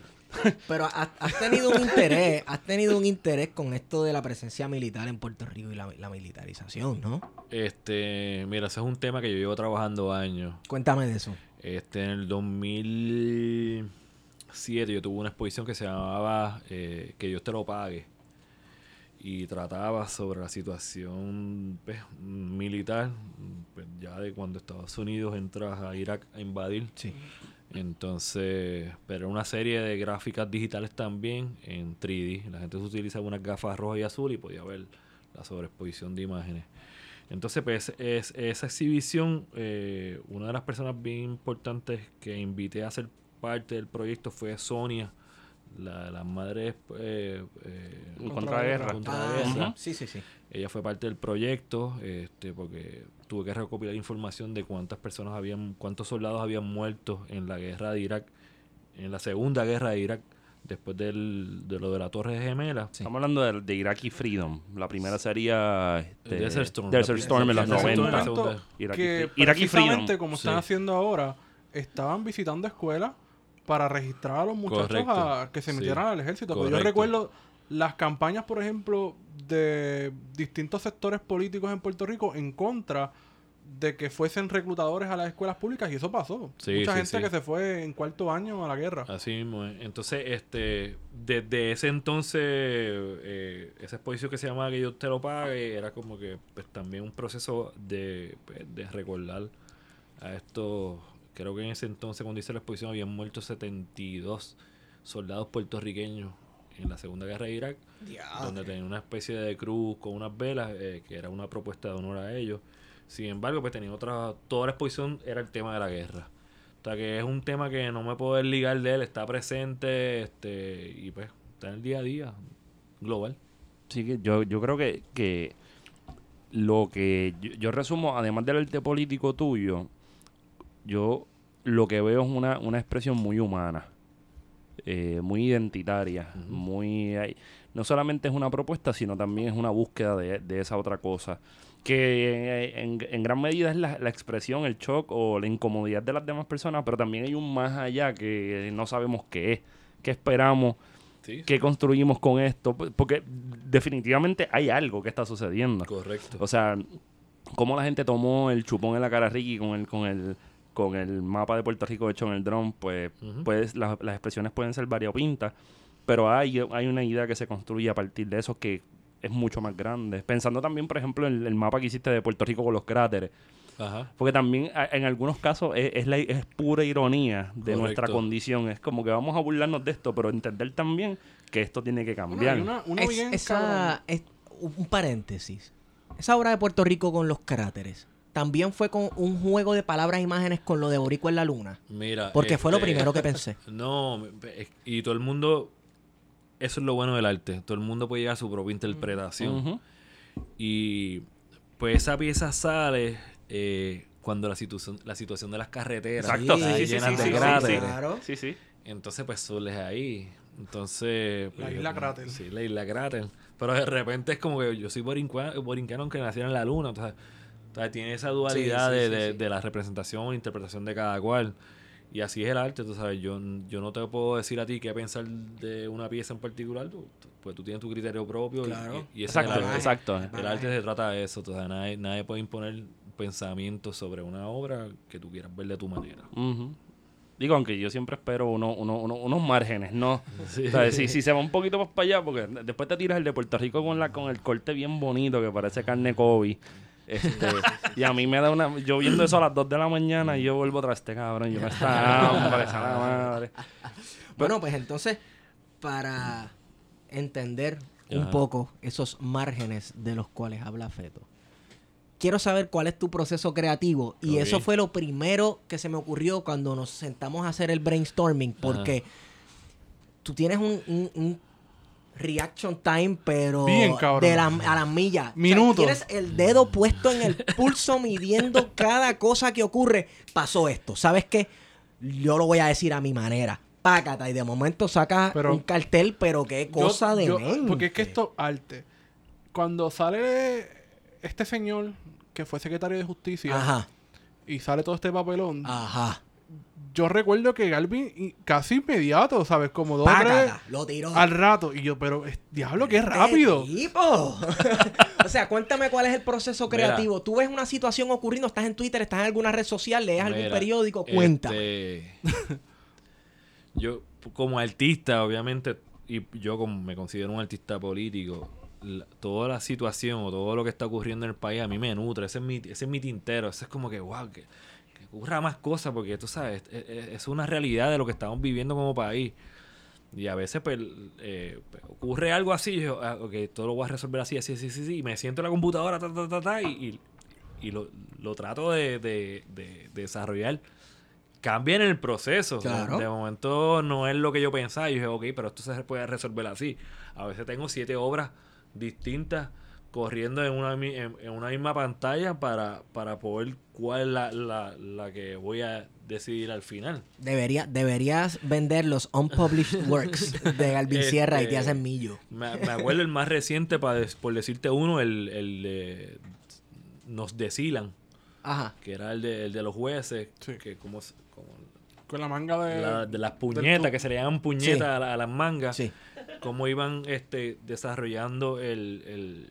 Pero has, has tenido un interés, has tenido un interés con esto de la presencia militar en Puerto Rico y la, la militarización, ¿no? Este, mira, ese es un tema que yo llevo trabajando años. Cuéntame de eso. Este, en el 2007 yo tuve una exposición que se llamaba eh, Que Dios te lo pague. Y trataba sobre la situación pues, militar, pues, ya de cuando Estados Unidos entra a Irak a invadir. Sí. Entonces, pero una serie de gráficas digitales también en 3D. La gente utilizaba unas gafas rojas y azul y podía ver la sobreexposición de imágenes. Entonces, pues es, esa exhibición, eh, una de las personas bien importantes que invité a ser parte del proyecto fue Sonia, la, la madre eh, eh, Contraguerra. Contraguerra. Ah, Sí, sí, sí. Ella fue parte del proyecto, este, porque tuve que recopilar información de cuántas personas habían, cuántos soldados habían muerto en la guerra de Irak, en la segunda guerra de Irak, después del, de lo de la Torre Gemela. Estamos hablando de, de Iraqi Freedom. La primera sería este, Desert Storm. Desert Storm en los primera- Ese es un 90. Segunda. evento Iraqi Freedom. como están Sí. haciendo ahora, estaban visitando escuelas para registrar a los muchachos a que se Sí. metieran al ejército. Yo recuerdo las campañas, por ejemplo, de distintos sectores políticos en Puerto Rico en contra de que fuesen reclutadores a las escuelas públicas y eso pasó. Sí, Mucha sí, gente sí. que se fue en cuarto año a la guerra. Así mismo. es. Entonces, este, desde ese entonces, eh, esa exposición que se llamaba Que yo te lo pague, era como que pues, también un proceso de, pues, de recordar a estos, creo que en ese entonces cuando hice la exposición habían muerto 72 soldados puertorriqueños en la Segunda Guerra de Irak, donde tenían una especie de cruz con unas velas, eh, que era una propuesta de honor a ellos. Sin embargo, pues tenían otra, toda la exposición era el tema de la guerra. O sea que es un tema que no me puedo desligar de él, está presente, este, y pues está en el día a día, global. Sí, que yo, yo creo que, que lo que yo, yo resumo, además del arte político tuyo, yo lo que veo es una, una expresión muy humana, eh, muy identitaria, muy... hay- no solamente es una propuesta, sino también es una búsqueda de, de esa otra cosa. Que eh, en, en gran medida es la, la expresión, el shock o la incomodidad de las demás personas, pero también hay un más allá que no sabemos qué es, qué esperamos, Sí, qué construimos con esto, porque definitivamente hay algo que está sucediendo. correcto. O sea, cómo la gente tomó el chupón en la cara a Ricky con el, con el, con el mapa de Puerto Rico hecho en el dron, pues, Ujú. pues las, las expresiones pueden ser variopintas, pero hay, hay una idea que se construye a partir de eso que es mucho más grande. Pensando también, por ejemplo, en el mapa que hiciste de Puerto Rico con los cráteres. Ajá. Porque también en algunos casos es, es, la- es pura ironía de Correcto. nuestra condición. Es como que vamos a burlarnos de esto, pero entender también que esto tiene que cambiar. hay una, una Es- bien esa, es- un paréntesis. Esa obra de Puerto Rico con los cráteres también fue con un juego de palabras e imágenes con lo de Boricua en la luna. Mira. Porque fue lo este, primero que pensé. No, y todo el mundo, eso es lo bueno del arte, todo el mundo puede llegar a su propia interpretación. Y pues esa pieza sale eh, cuando la situación, la situación de las carreteras Exacto, está sí, sí, llenas sí, de cráteres. sí. Claro. Sí, sí. Entonces pues surge ahí. Entonces... La pues, isla yo- cráter. Sí, la isla cráter. Pero de repente es como que yo soy borincano aunque nací en la luna. Entonces, entonces tiene esa dualidad Sí, sí, de, sí, de- sí. de la representación, interpretación de cada cual. Y así es el arte, tú sabes. Yo, yo no te puedo decir a ti qué pensar de una pieza en particular. tú- pues tú tienes tu criterio propio. y- Claro. Y, Exacto, el arte. exacto. El arte se trata de eso. tú sabes, nadie, nadie puede imponer pensamientos sobre una obra que tú quieras ver de tu manera. Digo, aunque yo siempre espero uno, uno- uno- unos márgenes, ¿no? Sí. O sea, si, si se va un poquito más para allá, porque después te tiras el de Puerto Rico con la con el corte bien bonito que parece carne Kobe. Este, y a mí me da una... Yo viendo eso a las 2 de la mañana y yo vuelvo tras este cabrón. Yo me está hambre, esa la madre. Bueno, pues entonces, para entender un Ajá. poco esos márgenes de los cuales habla Feto, quiero saber cuál es tu proceso creativo. Y eso fue lo primero que se me ocurrió cuando nos sentamos a hacer el brainstorming, porque tú tienes un, un- un reaction time, pero Bien, cabrón. de la, a las millas. O sea, Minutos. tienes el dedo puesto en el pulso midiendo cada cosa que ocurre. Pasó esto. ¿Sabes qué? Yo lo voy a decir a mi manera. Pácata. Y de momento sacas un cartel, pero qué Yo- cosa de yo- mente. Porque es que esto es arte. Cuando sale este señor que fue secretario de justicia Ajá. y sale todo este papelón, Ajá. Yo recuerdo que Galvin casi inmediato, ¿sabes? Como dos tres Pácata. Lo tiró. al rato. Y yo, pero diablo, qué Este rápido. tipo. o sea, cuéntame cuál es el proceso Mira. creativo. Tú ves una situación ocurriendo, estás en Twitter, estás en alguna red social, lees algún Mira, periódico, cuenta. este, yo, como artista, obviamente, y yo como me considero un artista político, la- toda la situación o todo lo que está ocurriendo en el país a mí me nutre. Ese es mi, ese es mi tintero. Ese es como que, wow, que ocurra más cosas, porque tú sabes, es, es- es una realidad de lo que estamos viviendo como país. Y a veces, pues, eh, pues, ocurre algo así, yo, ah, ok, todo lo voy a resolver así, así, así, así, así, y me siento en la computadora, ta, ta, ta, ta, y, y, y lo, lo trato de, de- de- de desarrollar. Cambia en el proceso. Claro. De momento no es lo que yo pensaba. Y dije, ok, pero esto se puede resolver así. A veces tengo siete obras distintas corriendo en una, en, en una misma pantalla para, para poder cuál es la, la, la que voy a decidir al final. Debería, deberías vender los unpublished works de Galvin Este- Sierra y te hacen millo. Me, me acuerdo el más reciente, para des- por decirte uno, el, el de Nos Decilan, Ajá. que era el de, el de los jueces, Sí. que como, Con la manga de... la- de las puñetas, que se le llaman puñetas Sí. a, la- a las mangas, Sí. cómo iban este, desarrollando el, el,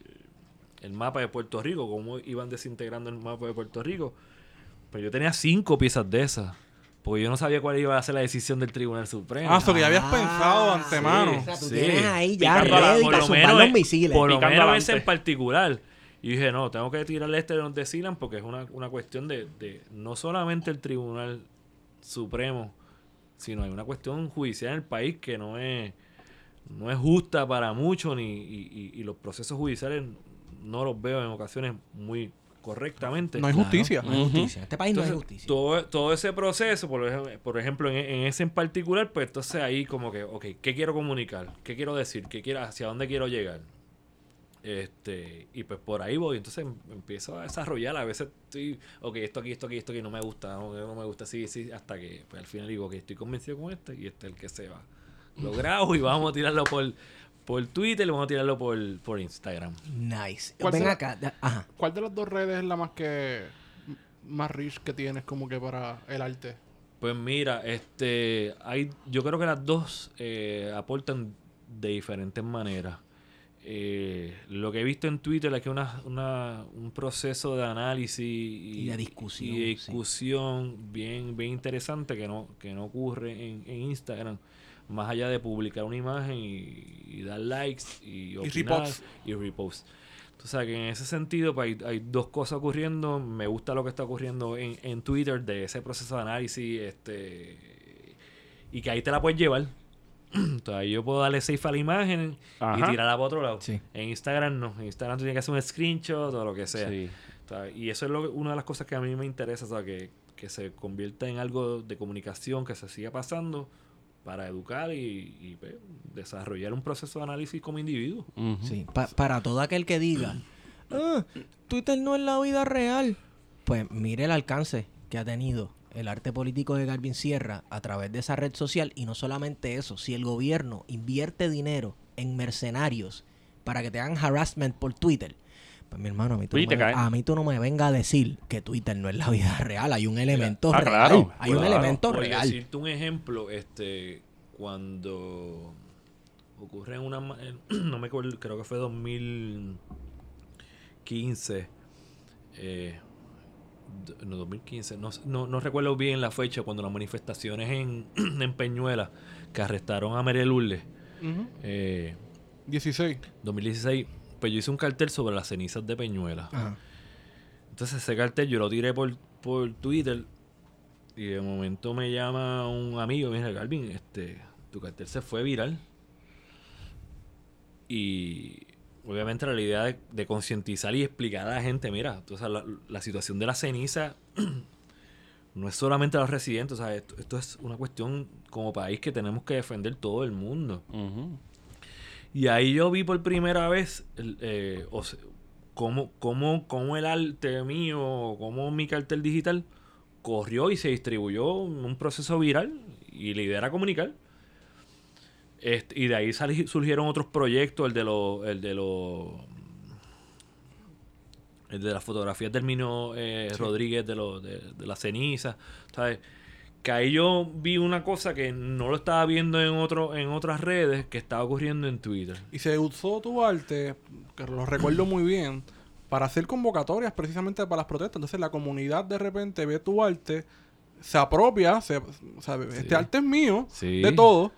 el mapa de Puerto Rico, cómo iban desintegrando el mapa de Puerto Rico. Pero yo tenía cinco piezas de esas, porque yo no sabía cuál iba a ser la decisión del Tribunal Supremo. Ah, eso que ya habías Ah, pensado antemano. sí. O sea, tú Sí. tienes ahí ya ready para lo zumbar los misiles. Por lo menos ese en particular. Y dije, no, tengo que tirarle este de los decilan porque es una, una cuestión de, de no solamente el Tribunal Supremo, sino hay una cuestión judicial en el país que no es, no es justa para muchos ni, y, y- y los procesos judiciales no los veo en ocasiones muy correctamente. No hay Claro, justicia. No hay justicia. Este país no hay justicia. Todo, todo ese proceso, por ejemplo, por ejemplo en, en ese en particular, pues entonces ahí como que, ok, ¿qué quiero comunicar? ¿Qué quiero decir? ¿Qué quiero, ¿Hacia dónde quiero llegar? Este, y pues por ahí voy, entonces em- empiezo a desarrollar, a veces estoy, ok, esto aquí, esto aquí, esto aquí no me gusta, no, no me gusta, sí, sí, hasta que pues, al final digo que estoy convencido con este y este es el que se va. Lo grabo y vamos a tirarlo por, por Twitter y vamos a tirarlo por, por Instagram. Nice. ¿Cuál Ven será? acá. Ajá. ¿Cuál de las dos redes es la más que... más rich que tienes como que para el arte? Pues mira, este, hay, yo creo que las dos eh, aportan de diferentes maneras. Eh, lo que he visto en Twitter es que una, una- un proceso de análisis y, Y de discusión, y de sí. discusión bien, bien interesante que no, que no ocurre en, en Instagram. Más allá de publicar una imagen y, y dar likes y, opinar y reposts. O sea que en ese sentido pues, hay, hay dos cosas ocurriendo. Me gusta lo que está ocurriendo en, en Twitter de ese proceso de análisis este y que ahí te la puedes llevar. Entonces ahí yo puedo darle safe a la imagen Ajá. y tirarla para otro lado. Sí. En Instagram no. En Instagram tú tienes que hacer un screenshot o lo que sea. Sí. O sea, y eso es lo, una de las cosas que a mí me interesa, o sea, que, que se convierta en algo de comunicación, que se siga pasando para educar y, y, pues, desarrollar un proceso de análisis como individuo. Sí, pa- para todo aquel que diga, "Ah, Twitter no es la vida real, pues mire el alcance que ha tenido el arte político de Garvin Sierra a través de esa red social. Y no solamente eso, si el gobierno invierte dinero en mercenarios para que te hagan harassment por Twitter, pues mi hermano, a mí, tú no te me, a mí tú no me vengas a decir que Twitter no es la vida real, hay un elemento ah, real, claro, hay un claro. elemento Por real. decirte un ejemplo, este, cuando ocurre en una, en- no me acuerdo, creo que fue 2015, eh, no 2015, no, no, no recuerdo bien la fecha cuando las manifestaciones en, en Peñuela que arrestaron a María Lourdes, Ujú. eh, 16. 2016, pues yo hice un cartel sobre las cenizas de Peñuela. Ajá. Entonces ese cartel yo lo tiré por, por Twitter y de momento me llama un amigo dice, Calvin, este, tu cartel se fue viral. Y obviamente la idea de, de concientizar y explicar a la gente, mira, tú sabes, la, la situación de la ceniza no es solamente a los residentes, o sea, esto, esto es una cuestión como país que tenemos que defender todo el mundo. Ujú. Y ahí yo vi por primera vez eh, o se- cómo, cómo, cómo el arte mío, cómo mi cartel digital corrió y se distribuyó en un proceso viral y la idea era comunicar. Este, y de ahí sali- surgieron otros proyectos, el de los, el de los el de las fotografías del Mino eh, Rodríguez de, los de, de la ceniza, ¿sabes? Que ahí yo vi una cosa que no lo estaba viendo en otro, en otras redes que estaba ocurriendo en Twitter. Y se usó tu arte, que lo recuerdo muy bien, para hacer convocatorias precisamente para las protestas. Entonces la comunidad de repente ve tu arte, se apropia, se, o sea, este arte es mío, Sí. de todo,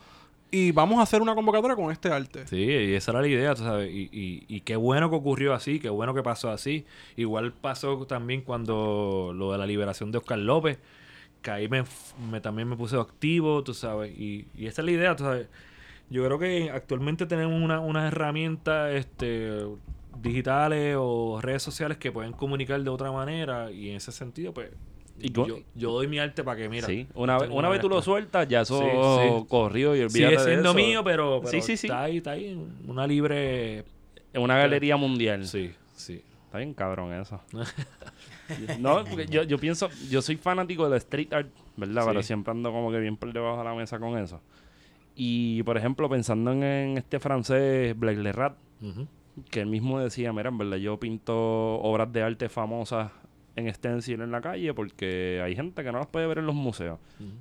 y vamos a hacer una convocatoria con este arte. Sí, y esa era la idea, tú sabes. Y, y, y qué bueno que ocurrió así, qué bueno que pasó así. Igual pasó también cuando lo de la liberación de Oscar López, que ahí me, me- también me puse activo, tú sabes. Y, y esa es la idea, tú sabes. Yo creo que actualmente tenemos una, unas herramientas este, digitales o redes sociales que pueden comunicar de otra manera y en ese sentido, pues, Y yo, yo doy mi arte para que, mira. sí, una, vez, una vez tú lo sueltas, ya eso Sí, sí. corrió y olvídate Sigue de siendo eso. mío, pero, Sí, está ahí, está ahí una libre... En una galería mundial. Sí, sí. Está bien cabrón eso. no, porque yo, yo pienso, yo soy fanático del street art, ¿verdad? Sí. Pero siempre ando como que bien por debajo de la mesa con eso. Y, por ejemplo, pensando en, en este francés, Blake Lerat, que él mismo decía, mira, en verdad yo pinto obras de arte famosas en stencil en la calle porque hay gente que no las puede ver en los museos.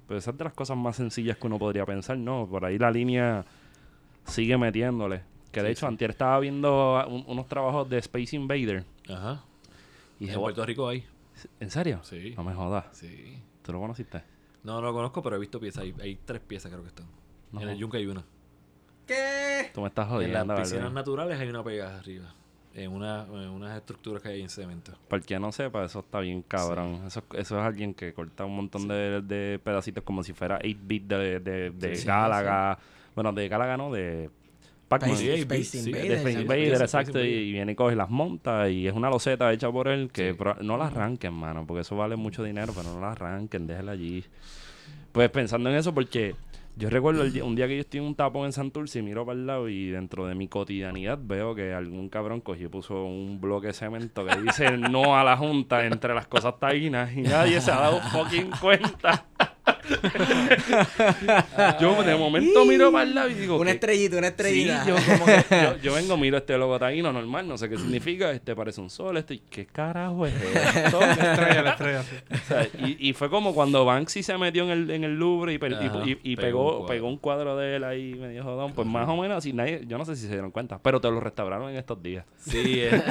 Pero esa es de las cosas más sencillas que uno podría pensar, ¿no? Por ahí la línea sigue metiéndole. Que de Sí, hecho, sí. antier estaba viendo un- unos trabajos de Space Invader. Ajá. Y en dije, Puerto Rico hay. ¿en serio? Sí. No me jodas. Sí. ¿Tú lo conociste? No, no lo conozco, pero he visto piezas. Hay, hay tres piezas creo que están. No. En el Yunque hay una. ¿Qué? Tú me estás en jodiendo, las ¿verdad? piscinas naturales hay una pegada arriba. En, una, en unas estructuras que hay en cemento. Para el que no sepa, eso está bien cabrón. Eso, eso es alguien que corta un montón de, de pedacitos como si fuera 8-bit de, de, de Sí, Galaga. Bueno, de Galaga no, de Pac-Man. Space- sí, Invader, Invader, exacto. Space Y viene y coge y las monta. Y es una loseta hecha por él que Sí. pro- no la arranquen, mano. Porque eso vale mucho dinero, pero no la arranquen, déjela allí. Pues pensando en eso, porque yo recuerdo el día- un día que yo estoy en un tapón en Santurce y miro para el lado y dentro de mi cotidianidad veo que algún cabrón cogió y puso un bloque de cemento que dice no a la junta entre las cosas taínas y nadie se ha dado fucking cuenta. yo de momento miro para el lado y digo Una "¿Qué estrellita, una Sí, estrellita. yo, como que- yo, yo vengo, miro este logo taíno normal, no sé qué significa, este parece un sol, este, ¿qué carajo es esto? La estrella, la estrella, sí. O sea, y, y fue como cuando Banksy se metió en el, en el Louvre y, per- y- Ajá, y- y pegó pegó, un pegó, cuadro. un cuadro de él ahí medio jodón, pues más o menos así, nadie, yo no sé si se dieron cuenta, pero te lo restauraron en estos días. Sí, este,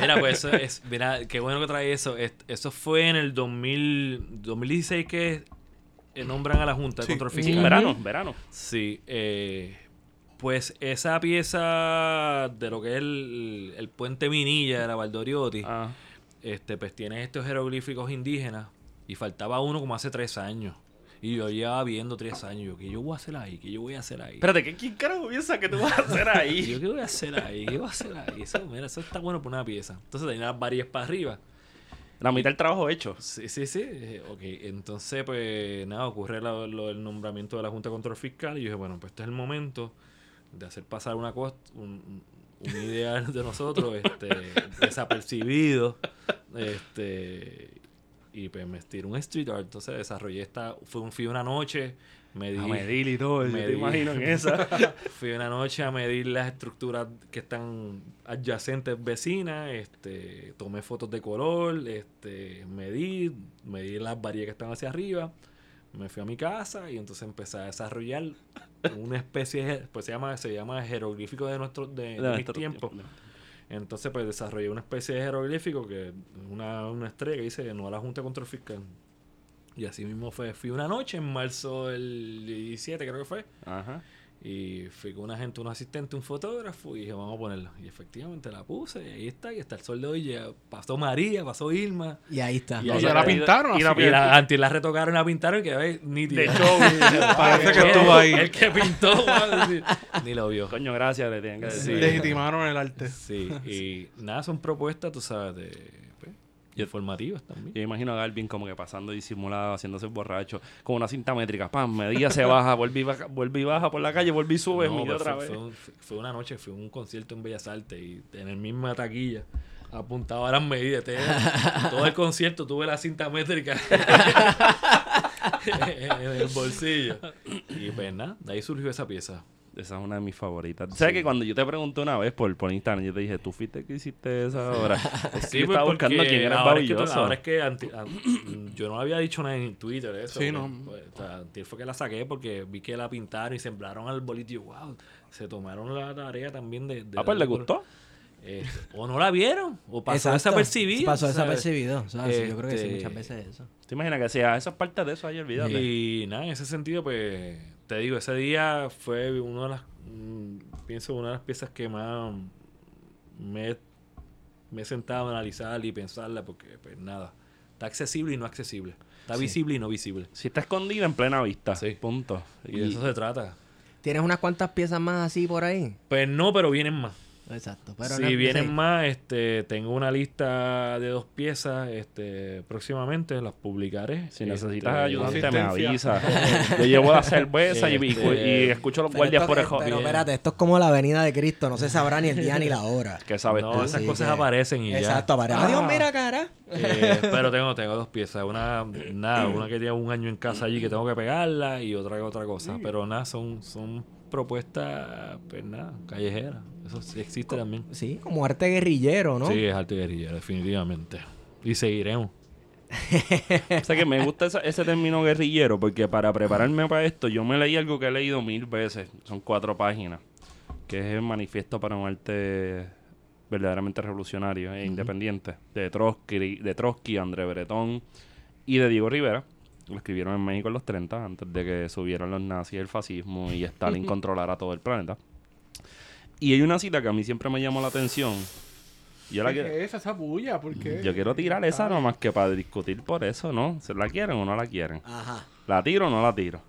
mira, pues eso es, mira, qué bueno que trae eso. Es- eso fue en el 2000, 2016 que nombran a la Junta de Sí. Control Sí, Fiscal. verano, verano. Sí, eh, pues esa pieza de lo que es el, el puente Minilla de la Valdoriotti, Ah, este, pues tiene estos jeroglíficos indígenas y faltaba uno como hace tres años. Y yo llevaba viendo tres años. Yo, ¿qué yo voy a hacer ahí? ¿Qué yo voy a hacer ahí? espérate, ¿qué, ¿quién carajo piensa que tú vas a hacer ahí? yo, ¿qué voy a hacer ahí? ¿Qué voy a hacer ahí? Eso, mira, eso está bueno por una pieza. Entonces tenía las varillas para arriba. La mitad del trabajo hecho. Sí, sí, sí. Eh, Ok, entonces, pues nada, ocurre la- lo del nombramiento de la Junta de Control Fiscal. Y yo dije, bueno, pues este es el momento de hacer pasar una cosa, un, un ideal de nosotros, este, desapercibido. Este, y pues me estiré un street art. Entonces desarrollé esta, fue un, fui una noche, me di, A medir y todo, yo te medí. imagino en esa. Fui una noche a medir las estructuras que están adyacentes vecinas, este, tomé fotos de color, este, medí, medí las varillas que están hacia arriba, me fui a mi casa y entonces empecé a desarrollar una especie, de- pues se llama, se llama jeroglífico de nuestro, de, de mis tiempos. tiempo. Entonces pues desarrollé una especie de jeroglífico que es una, una estrella que dice no a la Junta Control Fiscal. Y así mismo fue. Fui una noche en marzo del 17 creo que fue. Ajá. Y fui con una gente, un asistente, un fotógrafo, y dije, vamos a ponerla. Y efectivamente la puse, y ahí está, y hasta el sol de hoy ya pasó María, pasó Irma. Y ahí está. Y Y ahí la pintaron, y la así Y que- la, antes la retocaron, la pintaron, y quedó ahí nítida. De hecho, Parece que El- estuvo ahí. El que pintó, ni lo vio. coño, gracias, le tienen que decir. Legitimaron el arte. Sí, y nada, son propuestas, tú sabes, de... Pues, informativas también. Yo imagino a Galvin como que pasando disimulado, haciéndose borracho, con una cinta métrica, pam, medía, se baja, vuelve y baja, vuelve y baja por la calle, vuelve y sube, No, mide pues otra fue, vez. fue un- fue una noche, fue un concierto en Bellas Artes y en el misma taquilla apuntaba las medidas. Todo el concierto tuve la cinta métrica en el bolsillo. Y pues nada, de ahí surgió esa pieza. Esa es una de mis favoritas. ¿Sabes que cuando yo te pregunté una vez por, por Instagram, yo te dije, ¿tú fuiste el que hiciste esa obra? Es que yo pues, estaba buscando quién era ahora es que, Babilloso. ahora es que anti- an- yo no había dicho nada en Twitter eso. Sí, no. pues, o sea, fue que la saqué porque vi que la pintaron y sembraron al bolillo. Wow, se tomaron la tarea también de... de Ah, pues le gustó. Eh, o no la vieron, o pasó Exacto. desapercibido. Pasó ¿sabes? desapercibido. O sea, sí, Yo creo que sí, Este- muchas veces eso. ¿Te imaginas que sea esa es parte de eso ahí, olvídate? Y nada, en ese sentido, pues te digo, ese día fue una de las, mm, pienso, una de las piezas que más me, me he sentado a analizar y pensarla, porque pues nada, está accesible y no accesible, está Sí. visible y no visible. Si está escondida en plena vista. Sí. Punto. Y de eso se trata. ¿Tienes unas cuantas piezas más así por ahí? Pues no, pero vienen más. Exacto. Pero si no- vienen sí. más, este, tengo una lista de dos piezas, este, próximamente las publicaré. Si Este, necesitas ayudante, me avisa. Yo llevo la cerveza y, y- Este- y escucho a los guardias esto por el que- pero Bien. espérate, esto es como la venida de Cristo. No se sabrá ni el día ni la hora. ¿Qué sabes No, tú? esas Sí, cosas que- aparecen y ya. Exacto, apare- Ah. Adiós, mira, cara. Eh, pero tengo, tengo dos piezas. Una, nada, una que tiene un año en casa allí que tengo que pegarla y otra que otra cosa. Pero nada, son, son propuestas, pues nada, callejeras. Eso sí existe también. Sí, como arte guerrillero, ¿no? Sí, es arte guerrillero, definitivamente. Y seguiremos. O sea que me gusta esa- ese término guerrillero porque para prepararme para esto yo me leí algo que he leído mil veces. Son cuatro páginas. Que es el manifiesto para un arte verdaderamente revolucionario e independiente. De Trotsky, de Trotsky, André Breton y de Diego Rivera. Lo escribieron en México en los 30, antes de que subieran los nazis, el fascismo y Stalin controlara todo el planeta. Y hay una cita que a mí siempre me llamó la atención. Yo la ¿Qué quiero- es esa bulla? ¿Por qué? yo quiero tirar esa nomás que para discutir por eso, ¿no? ¿Se la quieren o no la quieren? Ajá. ¿La tiro o no la tiro?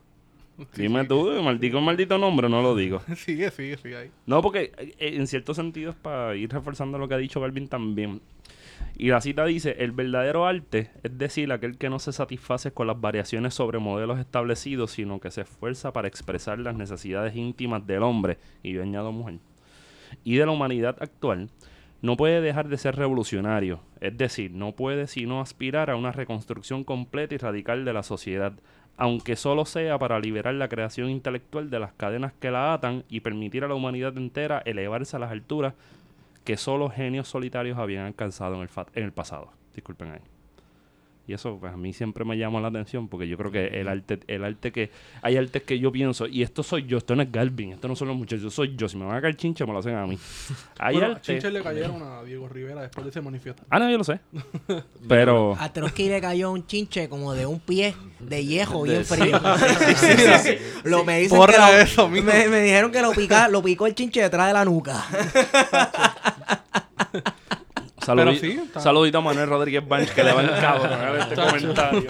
Dime tú, maldito maldito nombre, no lo digo. Sigue, sigue, sigue ahí. No, porque eh, en cierto sentido es para ir reforzando lo que ha dicho Calvin también. Y la cita dice, el verdadero arte es decir, aquel que no se satisface con las variaciones sobre modelos establecidos, sino que se esfuerza para expresar las necesidades íntimas del hombre, y yo añado mujer, y de la humanidad actual, no puede dejar de ser revolucionario, es decir, no puede sino aspirar a una reconstrucción completa y radical de la sociedad, aunque solo sea para liberar la creación intelectual de las cadenas que la atan y permitir a la humanidad entera elevarse a las alturas que solo genios solitarios habían alcanzado en el, en el pasado. Disculpen ahí. Y eso pues, a mí siempre me llama la atención porque yo creo que el arte, el arte que... Hay artes que yo pienso, y esto soy yo, esto no es Galvin, esto no son los muchachos, soy yo. Si me van a caer chinche, me lo hacen a mí. Hay Bueno, arte... Chinche le cayeron a Diego Rivera después de ese manifiesto. Ah, no, yo lo sé. Pero... A Trotsky le cayó un chinche como de un pie de viejo bien frío. Lo me dicen que lo- eso, me, me dijeron que lo pica, lo picó el chinche detrás de la nuca. Saludi- sí, está- Saludito a Manuel Rodríguez Banch que le va a este comentario.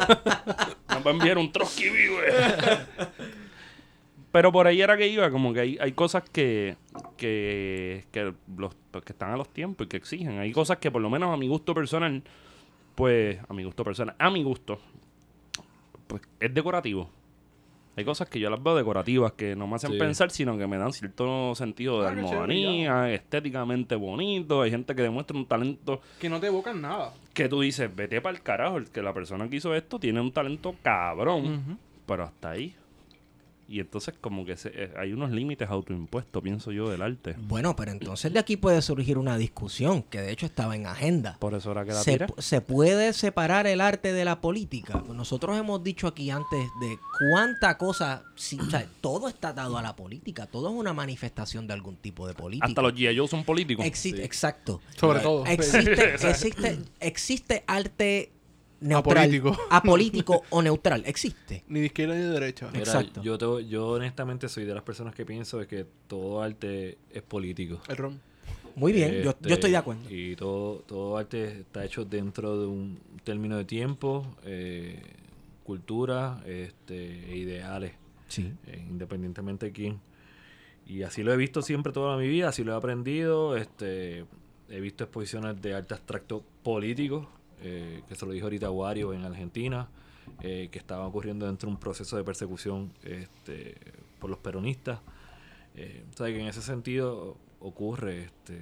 Nos va a enviar un Trotsky vivo. Pero por ahí era que iba, como que hay, hay cosas que, que, que, los, que están a los tiempos y que exigen. Hay cosas que por lo menos a mi gusto personal, pues, a mi gusto personal, a mi gusto, pues es decorativo. Hay cosas que yo las veo decorativas, que no me hacen Sí. pensar, sino que me dan cierto sentido de Ah, chévere, armonía, estéticamente bonito. Hay gente que demuestra un talento Que no te evocan nada. que tú dices, vete para el carajo, el que la persona que hizo esto tiene un talento cabrón, pero hasta ahí. Y entonces como que se- eh, hay unos límites autoimpuestos, pienso yo, del arte. Bueno, pero entonces de aquí puede surgir una discusión que de hecho estaba en agenda. Por eso era que la ¿Se, tiré. se puede separar el arte de la política? Nosotros hemos dicho aquí antes de cuánta cosa, o sea, todo está atado a la política, todo es una manifestación de algún tipo de política. Hasta los G.I. Son políticos. Existe, exacto. Sobre todo. Existe, existe, existe arte neutral, Apolítico. apolítico o neutral. Existe. Ni de izquierda ni de derecha. Mira, Exacto. Yo, te- yo honestamente soy de las personas que pienso de que todo arte es político. El ron. Muy bien, yo, Este, yo estoy de acuerdo. Y todo, todo arte está hecho dentro de un término de tiempo, eh, cultura este, e ideales, Sí. eh, independientemente de quién. Y así lo he visto siempre toda mi vida, así lo he aprendido. Este, he visto exposiciones de arte abstracto político, eh, que se lo dijo ahorita Wario en Argentina, eh, que estaba ocurriendo dentro de un proceso de persecución este, por los peronistas. Eh, o sea, que en ese sentido ocurre este,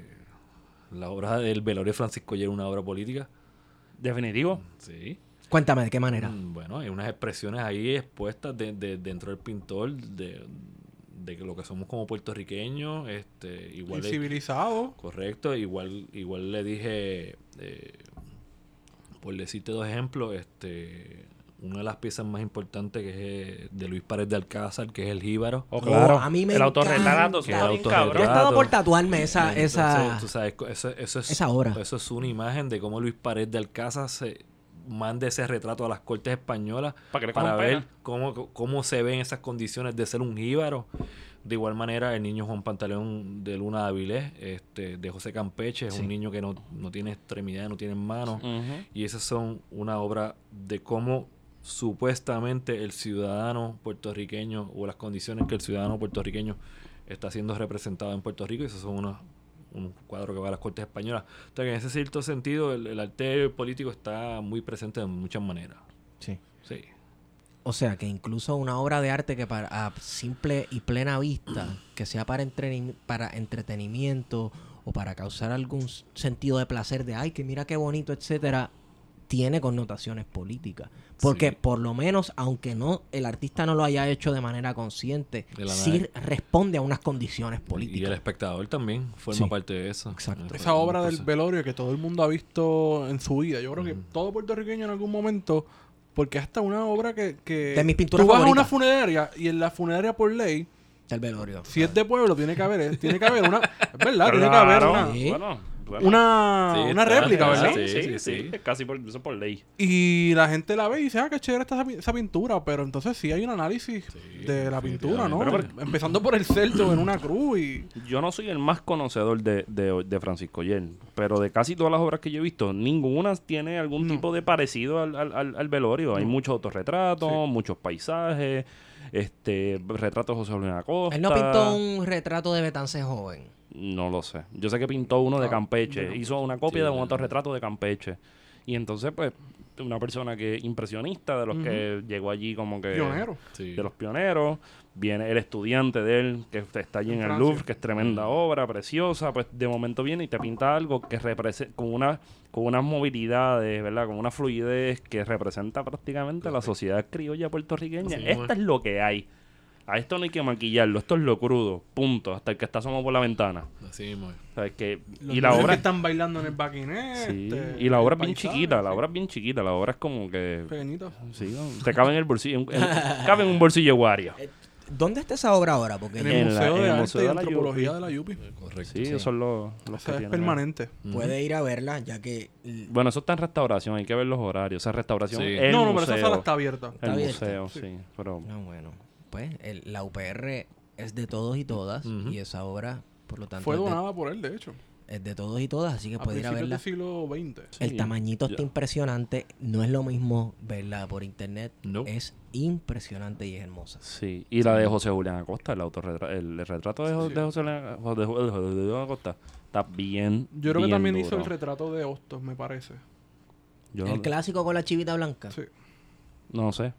la obra del velorio de Francisco Yer, una obra política. Definitivo. Sí. Cuéntame de qué manera. Mm, Bueno, hay unas expresiones ahí expuestas de, de- dentro del pintor de, de que lo que somos como puertorriqueños, este, igual le- Incivilizado. correcto, igual, igual le dije, eh, por decirte dos ejemplos, este, una de las piezas más importantes que es eh, de Luis Párez de Alcázar, que es el Jíbaro. Oh, Oh, claro. a mí me el autorretrato, sí, El cabrón. Yo he estado autorretrato. por tatuarme esa, Entonces, esa, tú sabes, eso, eso es, esa obra. Eso es una imagen de cómo Luis Pared de Alcázar se mande ese retrato a las cortes españolas Para que le para ver cómo, cómo se ven esas condiciones de ser un jíbaro. De igual manera, el niño Juan Pantaleón de Luna de Avilés, este, de José Campeche, es Sí. un niño que no, no tiene extremidades, no tiene manos. Y esas son una obra de cómo supuestamente el ciudadano puertorriqueño o las condiciones que el ciudadano puertorriqueño está siendo representado en Puerto Rico. Y esos son unos, un cuadro que va a las Cortes Españolas. Entonces, que en ese cierto sentido, el, el arte político está muy presente de muchas maneras. Sí. Sí. O sea, que incluso una obra de arte que para a simple y plena vista, que sea para, entreni- para entretenimiento o para causar algún sentido de placer de, ay, que mira qué bonito, etcétera, tiene connotaciones políticas. Porque Sí. por lo menos, aunque no el artista no lo haya hecho de manera consciente, De sí responde a unas condiciones Y el políticas. espectador también forma Sí. parte de eso. Exacto. Esa obra del velorio que todo el mundo ha visto en su vida. Yo creo que todo puertorriqueño en algún momento, porque hasta una obra que, que De mis pinturas tú vas a una funeraria y en la funeraria por ley, Del velorio. si es de pueblo, tiene que haber, tiene que haber una, es verdad, tiene que haber una, Sí. Bueno, bueno. una, Sí, una réplica, ¿verdad? Sí, Sí, sí, sí, sí, sí. es Casi por, eso por ley. Y la gente la ve y dice, ah, qué chévere está esa, pi- esa pintura, pero entonces sí hay un análisis de la pintura, ¿no? Em- Empezando por el celto en una cruz y... Yo no soy el más conocedor de, de, de Francisco Yer, pero de casi todas las obras que yo he visto, ninguna tiene algún No. tipo de parecido al, al, al- al velorio. Hay muchos autorretratos, Sí. muchos paisajes, este retratos de José Luis Acosta. Él no pintó un retrato de Betance joven. No lo sé. Yo sé que pintó uno de Ah, Campeche. bueno. Hizo una copia Sí, de un bueno. autorretrato de Campeche. Y entonces, pues, una persona que impresionista, de los que llegó allí como que... Pionero. Sí. de los pioneros. Viene el estudiante de él, que está allí en, En el. Louvre, que es tremenda obra, preciosa. Pues de momento viene y te pinta algo que representa, con, una, con unas movilidades, ¿verdad? Con una fluidez que representa prácticamente la sociedad criolla puertorriqueña. Sí, Esta es lo que hay. A esto no hay que maquillarlo, esto es lo crudo, punto. Hasta el que está asomado por la ventana. Así mismo. O sea, es que, Los y la obra que están bailando en el baquinete. Sí, y la obra es bien paisaje, chiquita, la sí. obra es bien chiquita, la obra es como que Pequeñito. sí, ¿no? te cabe en el bolsillo, en- en- cabe en un bolsillo guario. ¿Dónde está esa obra ahora? Porque En yo- el En la- Museo en de el Arte Museo y de la Antropología Yupi. de la Yupi. Correcto. Sí, esos son los, los Esa que es tienen. permanente. puede ir a verla, ya que Bueno, eso está en restauración, hay que ver los horarios. Esa restauración Sí. el no, no, pero esa museo, sala está abierta. Está el abierta. museo, sí. Pero No, bueno, pues el- la UPR es de todos y todas y esa obra, por lo tanto, Fue de, donada por él, de hecho. es de todos y todas, así que A puede ir a verla. del siglo XX. El Sí, tamañito ya. está impresionante, no es lo mismo verla por internet, No. es impresionante y es hermosa. sí. Y la de José Julián Acosta, el autorretrato, el, el retrato de, Jo- Sí. de José Julián Acosta, está bien. Yo creo que también hizo el retrato de Hostos, me parece. Yo el no, clásico con la chivita blanca. Sí. no sé.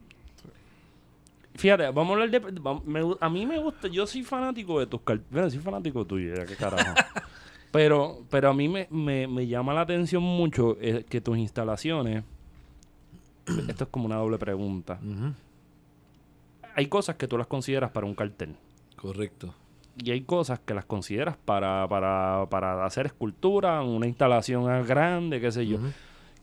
Fíjate, vamos a hablar de. vam- me a mí me gusta. Yo soy fanático de tus carteles. Soy fanático tuyo, ya qué carajo. pero, pero a mí me, me, me llama la atención mucho eh, que tus instalaciones. esto es como una doble pregunta. Hay cosas que tú las consideras para un cartel. Correcto. Y hay cosas que las consideras para, para, para hacer escultura, una instalación grande, qué sé yo.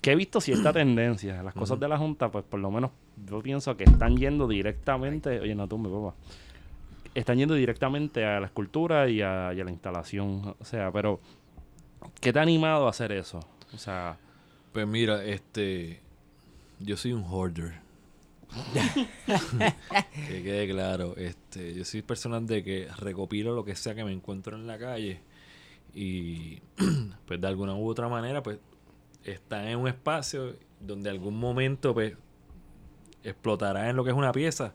Que he visto cierta tendencia. Las cosas de la Junta, pues por lo menos yo pienso que están yendo directamente. Oye, no tumbe, papá. Están yendo directamente a la escultura y a, y a la instalación. O sea, pero. ¿Qué te ha animado a hacer eso? O sea. Pues mira, este. Yo soy un hoarder. que quede claro. Este, yo soy personal de que recopilo lo que sea que me encuentro en la calle. Y pues de alguna u otra manera, pues está en un espacio donde algún momento pues explotará en lo que es una pieza.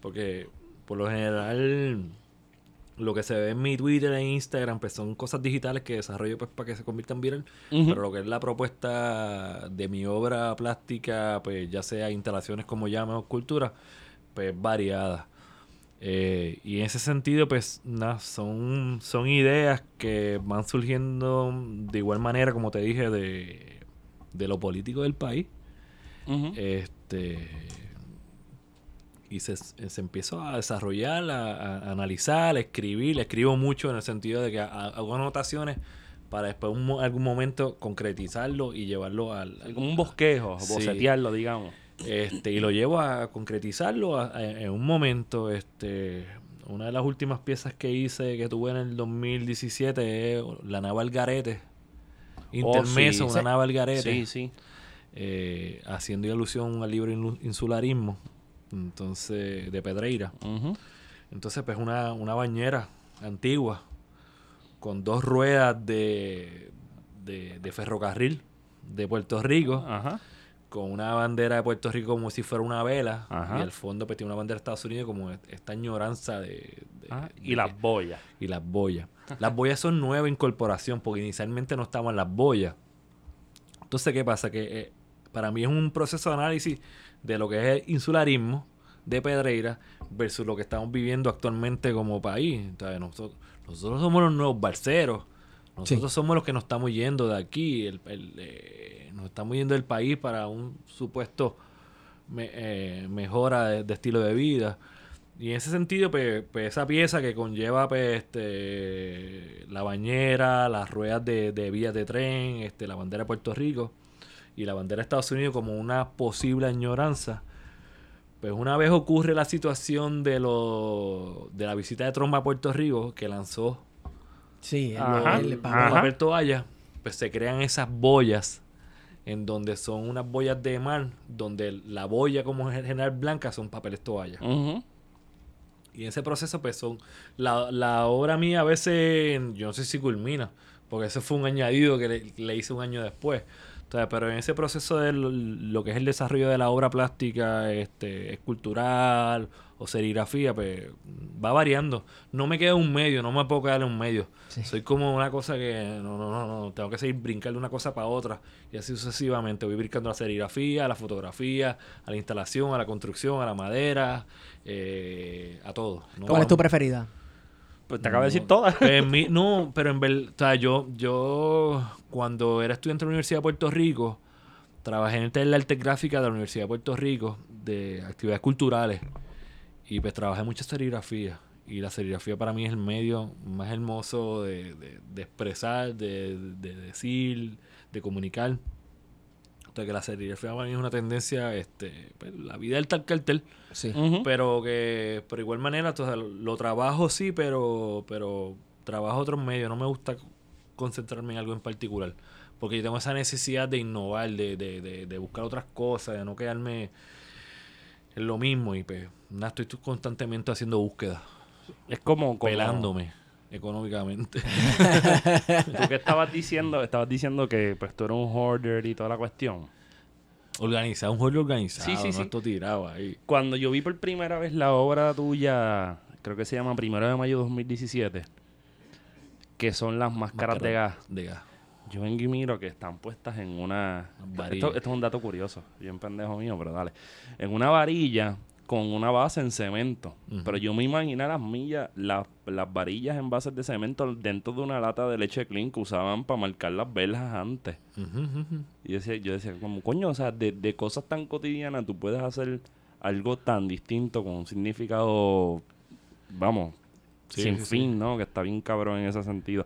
Porque por lo general lo que se ve en mi Twitter e Instagram pues son cosas digitales que desarrollo pues para que se conviertan viral. Pero lo que es la propuesta de mi obra plástica, pues ya sea instalaciones como llama o escultura, pues variada. Eh, y en ese sentido, pues nada, son, son ideas que van surgiendo de igual manera, como te dije, de, de lo político del país. Este y se, se empezó a desarrollar, a, a analizar, a escribir. Le escribo mucho en el sentido de que ha- hago anotaciones para después un mo- algún momento concretizarlo y llevarlo al, al- Como un bosquejo, Sí. bocetearlo, digamos. este y lo llevo a concretizarlo a- a- en un momento este una de las últimas piezas que hice que tuve en el 2017 es la nave Algarete intermeso Oh, sí. una nave Algarete Sí, sí. eh, haciendo alusión al libro Insularismo, entonces, de Pedreira. Entonces, pues una, una bañera antigua con dos ruedas de, de, de ferrocarril de Puerto Rico, Ajá. con una bandera de Puerto Rico como si fuera una vela, Ajá. y al fondo pues tiene una bandera de Estados Unidos como esta añoranza de... de- Y las boyas. y las boyas. Las boyas son nueva incorporación porque inicialmente no estaban las boyas. Entonces, ¿qué pasa? Que eh, para mí es un proceso de análisis de lo que es el insularismo de Pedreira versus lo que estamos viviendo actualmente como país. Entonces, nosotros, nosotros somos los nuevos balseros. Nosotros somos los que nos estamos yendo de aquí. el- el, eh, nos estamos yendo del país para un supuesto me- eh, mejora de, de estilo de vida. Y en ese sentido, pues, pues, esa pieza que conlleva pues, este, la bañera, las ruedas de, de vías de tren, este, la bandera de Puerto Rico y la bandera de Estados Unidos como una posible añoranza, pues una vez ocurre la situación de, lo, de la visita de Trump a Puerto Rico, que lanzó Sí, el- Ajá. el- el Ajá. papel toalla, pues se crean esas boyas en donde son unas boyas de mar, donde la boya como en general blanca son papeles toalla. Y en ese proceso, pues son. La, la obra mía a veces, yo no sé si culmina, porque eso fue un añadido que le, le hice un año después. Entonces, pero en ese proceso de lo, lo que es el desarrollo de la obra plástica, este, escultural o serigrafía, pues va variando. No me queda un medio, no me puedo quedar en un medio. Sí. Soy como una cosa que no, no, no, no, tengo que seguir brincar de una cosa para otra y así sucesivamente. Voy brincando a la serigrafía, a la fotografía, a la instalación, a la construcción, a la madera, eh, a todo. ¿no? ¿Cuál es tu preferida? Pues te acabo de decir todas. pues en mi- no, pero en verdad, o sea, yo, yo cuando era estudiante de la Universidad de Puerto Rico, trabajé en el taller de arte gráfica de la Universidad de Puerto Rico, de actividades culturales, y pues trabajé mucha serigrafía. Y la serigrafía para mí es el medio más hermoso de, de- de expresar, de, de decir, de comunicar. Entonces que la serigrafía para mí es una tendencia, este, pues, la vida del tal cartel. Sí. Ujú. Pero que por igual manera, sea, lo, lo trabajo sí, pero, pero trabajo otros medios. No me gusta concentrarme en algo en particular. Porque yo tengo esa necesidad de innovar, de, de, de, de buscar otras cosas, de no quedarme en lo mismo. Y pues, nada, estoy constantemente haciendo búsquedas, Es como, como pelándome económicamente. Tú que estabas diciendo, estabas diciendo que pues tú eres un hoarder y toda la cuestión. organizado, un juego organizado, Sí, sí, no sí. esto tirado ahí. Cuando yo vi por primera vez la obra tuya, creo que se llama Primero de Mayo 2017, que son las máscaras de gas. De gas. Yo vengo y miro que están puestas en una... Varilla. Esto, esto es un dato curioso, bien pendejo mío, pero dale. En una varilla con una base en cemento. Pero yo me imaginé las millas, las, las varillas en bases de cemento dentro de una lata de leche clean que usaban para marcar las velas antes. Y decía, yo decía, como, coño, o sea, de, de cosas tan cotidianas tú puedes hacer algo tan distinto con un significado, vamos, Sí, sin sí, sí. fin, ¿no? Que está bien cabrón en ese sentido.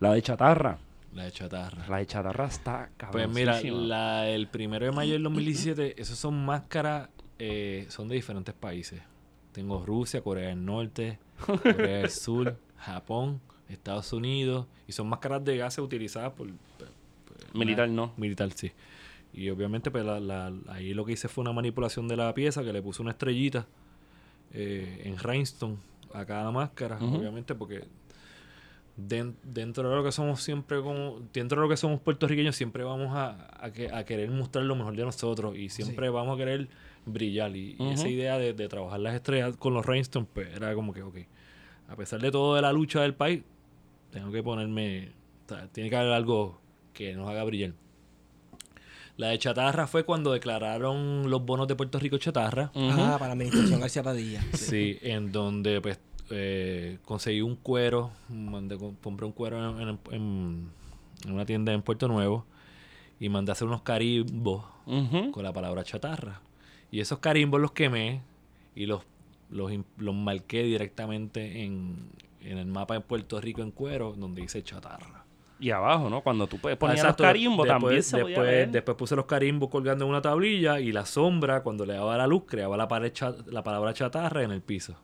La de chatarra. La de chatarra. La de chatarra está cabrón. Pues mira, la, el primero de mayo del 2017, esos son máscaras, eh, son de diferentes países. Tengo Rusia, Corea del Norte, Corea del Sur, Japón, Estados Unidos, y son máscaras de gases utilizadas por... por- por- Militar una- no. Militar, sí. Y obviamente pues la- la- ahí lo que hice fue una manipulación de la pieza, que le puse una estrellita eh, en rhinestone a cada máscara, obviamente porque dentro de lo que somos siempre como dentro de lo que somos puertorriqueños siempre vamos a, a que- a querer mostrar lo mejor de nosotros y siempre vamos a querer brillar. Y, esa idea de, de trabajar las estrellas con los rhinestone pues era como que ok a pesar de todo de la lucha del país tengo que ponerme o sea, tiene que haber algo que nos haga brillar. La de chatarra fue cuando declararon los bonos de Puerto Rico chatarra. Ah, para la administración García Padilla. Sí, en donde pues eh, conseguí un cuero, mandé, com- compré un cuero en, en- una tienda en Puerto Nuevo y mandé a hacer unos carimbos con la palabra chatarra. Y esos carimbos los quemé y los, los, los marqué directamente en, en el mapa de Puerto Rico en cuero donde dice chatarra. Y abajo, ¿no? Cuando tú puedes poner Ah, los carimbos, Después- también se podía después, ver. después puse los carimbos colgando en una tablilla y la sombra, cuando le daba la luz, creaba la, pared la palabra chatarra en el piso.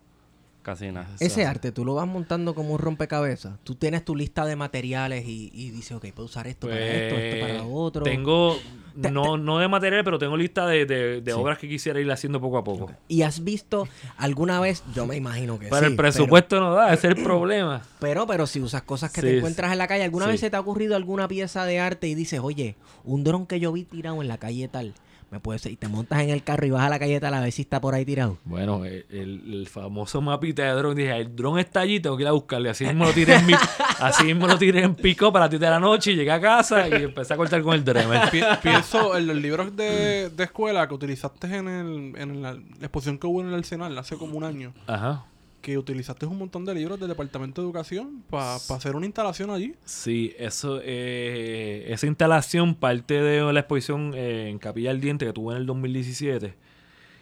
Casi nada. Ese arte, tú lo vas montando como un rompecabezas. Tú tienes tu lista de materiales y, y dices, ok, puedo usar esto para esto, esto para lo Pues, otro. Tengo, Te- no, no de material, pero tengo lista de, de- de Sí. obras que quisiera ir haciendo poco a poco. ¿Y has visto alguna vez? Yo me imagino que Pero sí. el presupuesto no da, ese es el problema. Pero, pero, si usas cosas que Sí, te encuentras en la calle, ¿alguna sí. vez se te ha ocurrido alguna pieza de arte y dices, oye, un dron que yo vi tirado en la calle tal, me puede ser, y te montas en el carro y vas a la calle a ver si está por ahí tirado? Bueno, el, el- el famoso mapita de dron, dije, el dron está allí, tengo que ir a buscarle. Así mismo lo tiré en, mi, así mismo lo tiré en pico para ti de la noche y llegué a casa y empecé a cortar con el. Pi- pienso en los libros de, de escuela que utilizaste en, el, en la, la exposición que hubo en el Arsenal hace como un año. Ajá. Que utilizaste un montón de libros del Departamento de Educación para hacer una instalación allí. Sí, eso, eh, esa instalación parte de la exposición eh, en Capilla del Diente que tuve en el 2017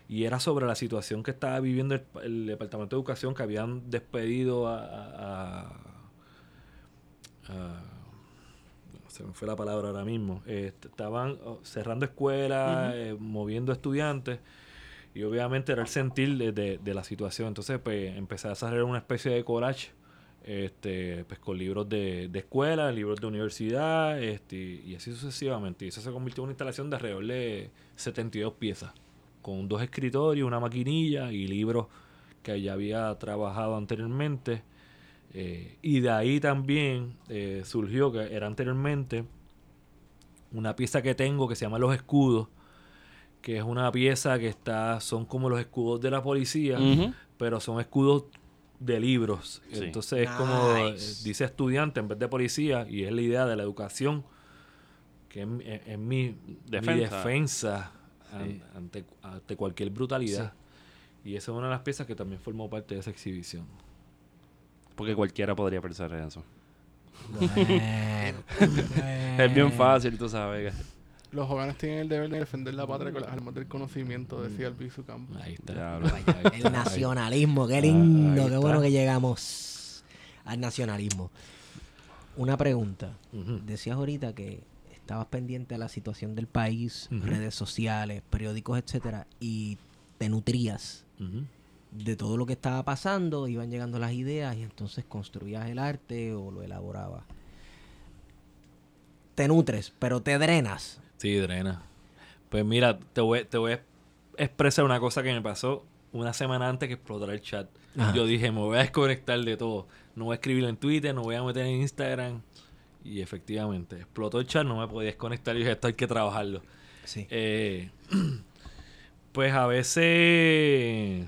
y era sobre la situación que estaba viviendo el, el Departamento de Educación que habían despedido a, a- a- a- se me fue la palabra ahora mismo. Eh, estaban oh, cerrando escuelas, eh, moviendo estudiantes y obviamente era el sentir de, de- de la situación. Entonces, pues empecé a desarrollar una especie de collage este, pues con libros de, de escuela, libros de universidad, este, y así sucesivamente. Y eso se convirtió en una instalación de alrededor de 72 piezas, con dos escritorios, una maquinilla y libros que ya había trabajado anteriormente. Eh, y de ahí también eh, surgió que era anteriormente una pieza que tengo que se llama Los Escudos, que es una pieza que está, son como los escudos de la policía, pero son escudos de libros. Sí. Entonces es como eh, dice estudiante en vez de policía y es la idea de la educación que es, mi- es- es mi defensa, mi Defensa. defensa an- Sí. ante, ante cualquier brutalidad. Y esa es una de las piezas que también formó parte de esa exhibición. Porque cualquiera podría pensar en eso. Bueno, Es bien fácil, tú sabes. Los jóvenes tienen el deber de defender la patria con las armas del conocimiento, decía Albizu Campos. Ahí está. Diablo. Ahí está. El nacionalismo, qué Ah, lindo, qué bueno que llegamos al nacionalismo. Una pregunta. Decías ahorita que estabas pendiente a la situación del país, redes sociales, periódicos, etcétera, y te nutrías de todo lo que estaba pasando, iban llegando las ideas y entonces construías el arte o lo elaborabas. Te nutres, pero te drenas. Sí, drena. Pues mira, te voy, te voy a expresar una cosa que me pasó una semana antes que explotara el chat. Ajá. Yo dije, me voy a desconectar de todo. No voy a escribir en Twitter, no voy a meter en Instagram. Y efectivamente, explotó el chat, no me podía desconectar y dije, esto hay que trabajarlo. Sí. Eh, pues a veces,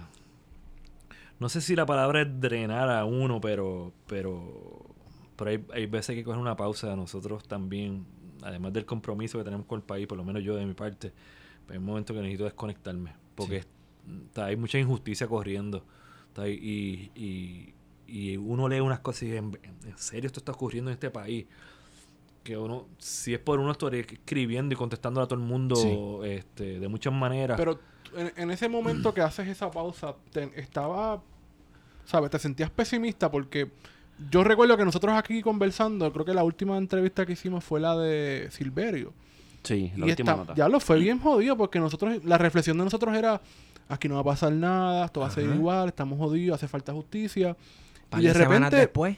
no sé si la palabra es drenar a uno, pero, pero, pero hay, hay veces que coger una pausa. Nosotros también, además del compromiso que tenemos con el país, por lo menos yo de mi parte, pues hay un momento que necesito desconectarme, porque es- está- hay mucha injusticia corriendo. está ahí, y, y, y uno lee unas cosas y dice, ¿en, en serio esto está ocurriendo en este país? que uno, si es por uno, estaría escribiendo y contestando a todo el mundo Sí. este, de muchas maneras. Pero en, en ese momento que haces esa pausa, te, estaba, ¿sabes? Te sentías pesimista porque yo recuerdo que nosotros aquí conversando, creo que la última entrevista que hicimos fue la de Silverio. Sí, la y última esta- nota. ya lo fue bien jodido porque nosotros, la reflexión de nosotros era, aquí no va a pasar nada, esto va a seguir Ajá. igual, estamos jodidos, hace falta justicia. Par y de repente, después,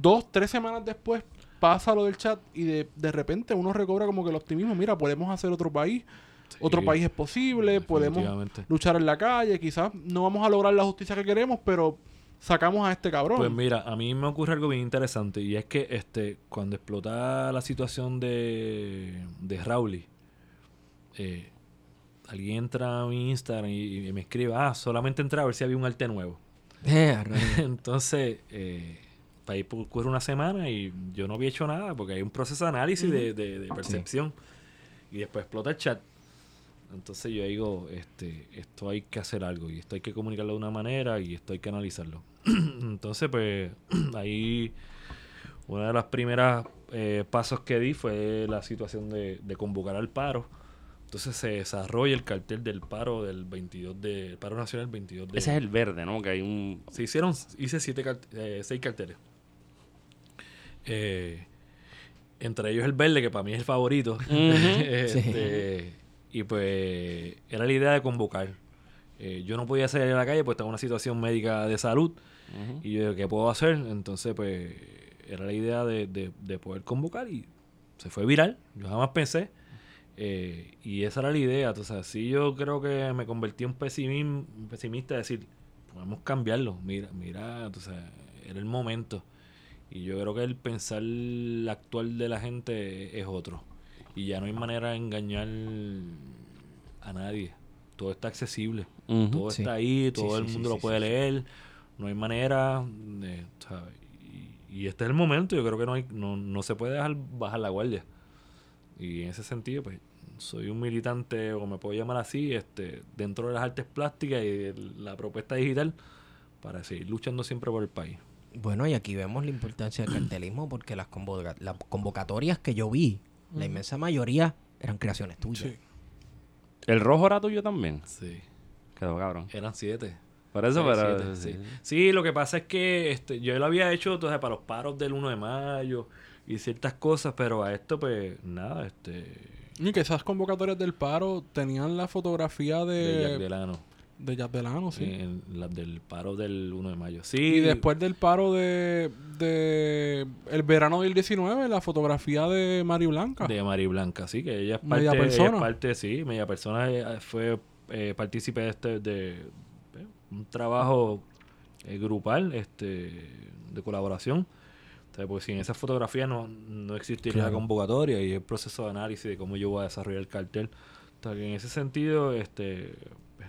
dos, tres semanas después, pasa lo del chat y de, de repente uno recobra como que el optimismo, mira, podemos hacer otro país, otro país es posible, podemos luchar en la calle, quizás no vamos a lograr la justicia que queremos, pero sacamos a este cabrón. Pues mira, a mí me ocurre algo bien interesante y es que este cuando explota la situación de, de Rowley, eh, alguien entra a mi Instagram y, y me escribe, ah, solamente entra a ver si había un arte nuevo. eh. Entonces, eh, para ahí ocurre una semana y yo no había hecho nada porque hay un proceso de análisis de, de- de percepción y después explota el chat. Entonces yo digo, este, esto hay que hacer algo y esto hay que comunicarlo de una manera y esto hay que analizarlo. Entonces, pues ahí una de las primeras eh, pasos que di fue la situación de, de convocar al paro. Entonces se desarrolla el cartel del paro del 22 de el paro nacional 22 de Ese es el verde, ¿no? Que hay un... se hicieron, hice siete cart- eh, seis carteles. Eh, entre ellos el verde, que para mí es el favorito. Este, Y pues era la idea de convocar. Eh, yo no podía salir a la calle porque estaba en una situación médica de salud. Y yo ¿qué puedo hacer? Entonces, pues, era la idea de, de- de poder convocar y se fue viral. Yo jamás pensé. Eh, y esa era la idea. Entonces, así yo creo que me convertí en pesimismo, un pesimista, de decir, podemos cambiarlo. Mira, mira, entonces, era el momento. Y yo creo que el pensar actual de la gente es otro. Y ya no hay manera de engañar a nadie. Todo está accesible. Todo Sí. está ahí, todo Sí, el sí, mundo sí, lo sí, puede sí, sí. leer. No hay manera de, ¿sabes? Y, y este es el momento. Yo creo que no, hay, no, no se puede dejar bajar la guardia. Y en ese sentido, pues, soy un militante, o me puedo llamar así, este, dentro de las artes plásticas y de la propuesta digital, para seguir luchando siempre por el país. Bueno, y aquí vemos la importancia del cartelismo porque las, convoca- las convocatorias que yo vi, la inmensa mayoría eran creaciones tuyas. Sí. ¿El rojo era tuyo también? Sí. Quedó cabrón. Eran siete. Por eso, pero... siete, sí. Sí, lo que pasa es que este, yo lo había hecho entonces, para los paros del 1 de mayo y ciertas cosas, pero a esto, pues, nada, este. Y que esas convocatorias del paro tenían la fotografía De de, Jack Delano. De Jack Delano, sí. en las del paro del 1 de mayo. Sí. Y después del paro de, de el verano del 19, la fotografía de Mari Blanca. De Mari Blanca, sí, que ella es parte, Media ella es persona. parte sí, media persona eh, fue eh, partícipe de este, de, eh, un trabajo eh, grupal, este, de colaboración. O sea, porque sin esa fotografía no, no existiría la convocatoria y el proceso de análisis de cómo yo voy a desarrollar el cartel. O sea, que en ese sentido, este,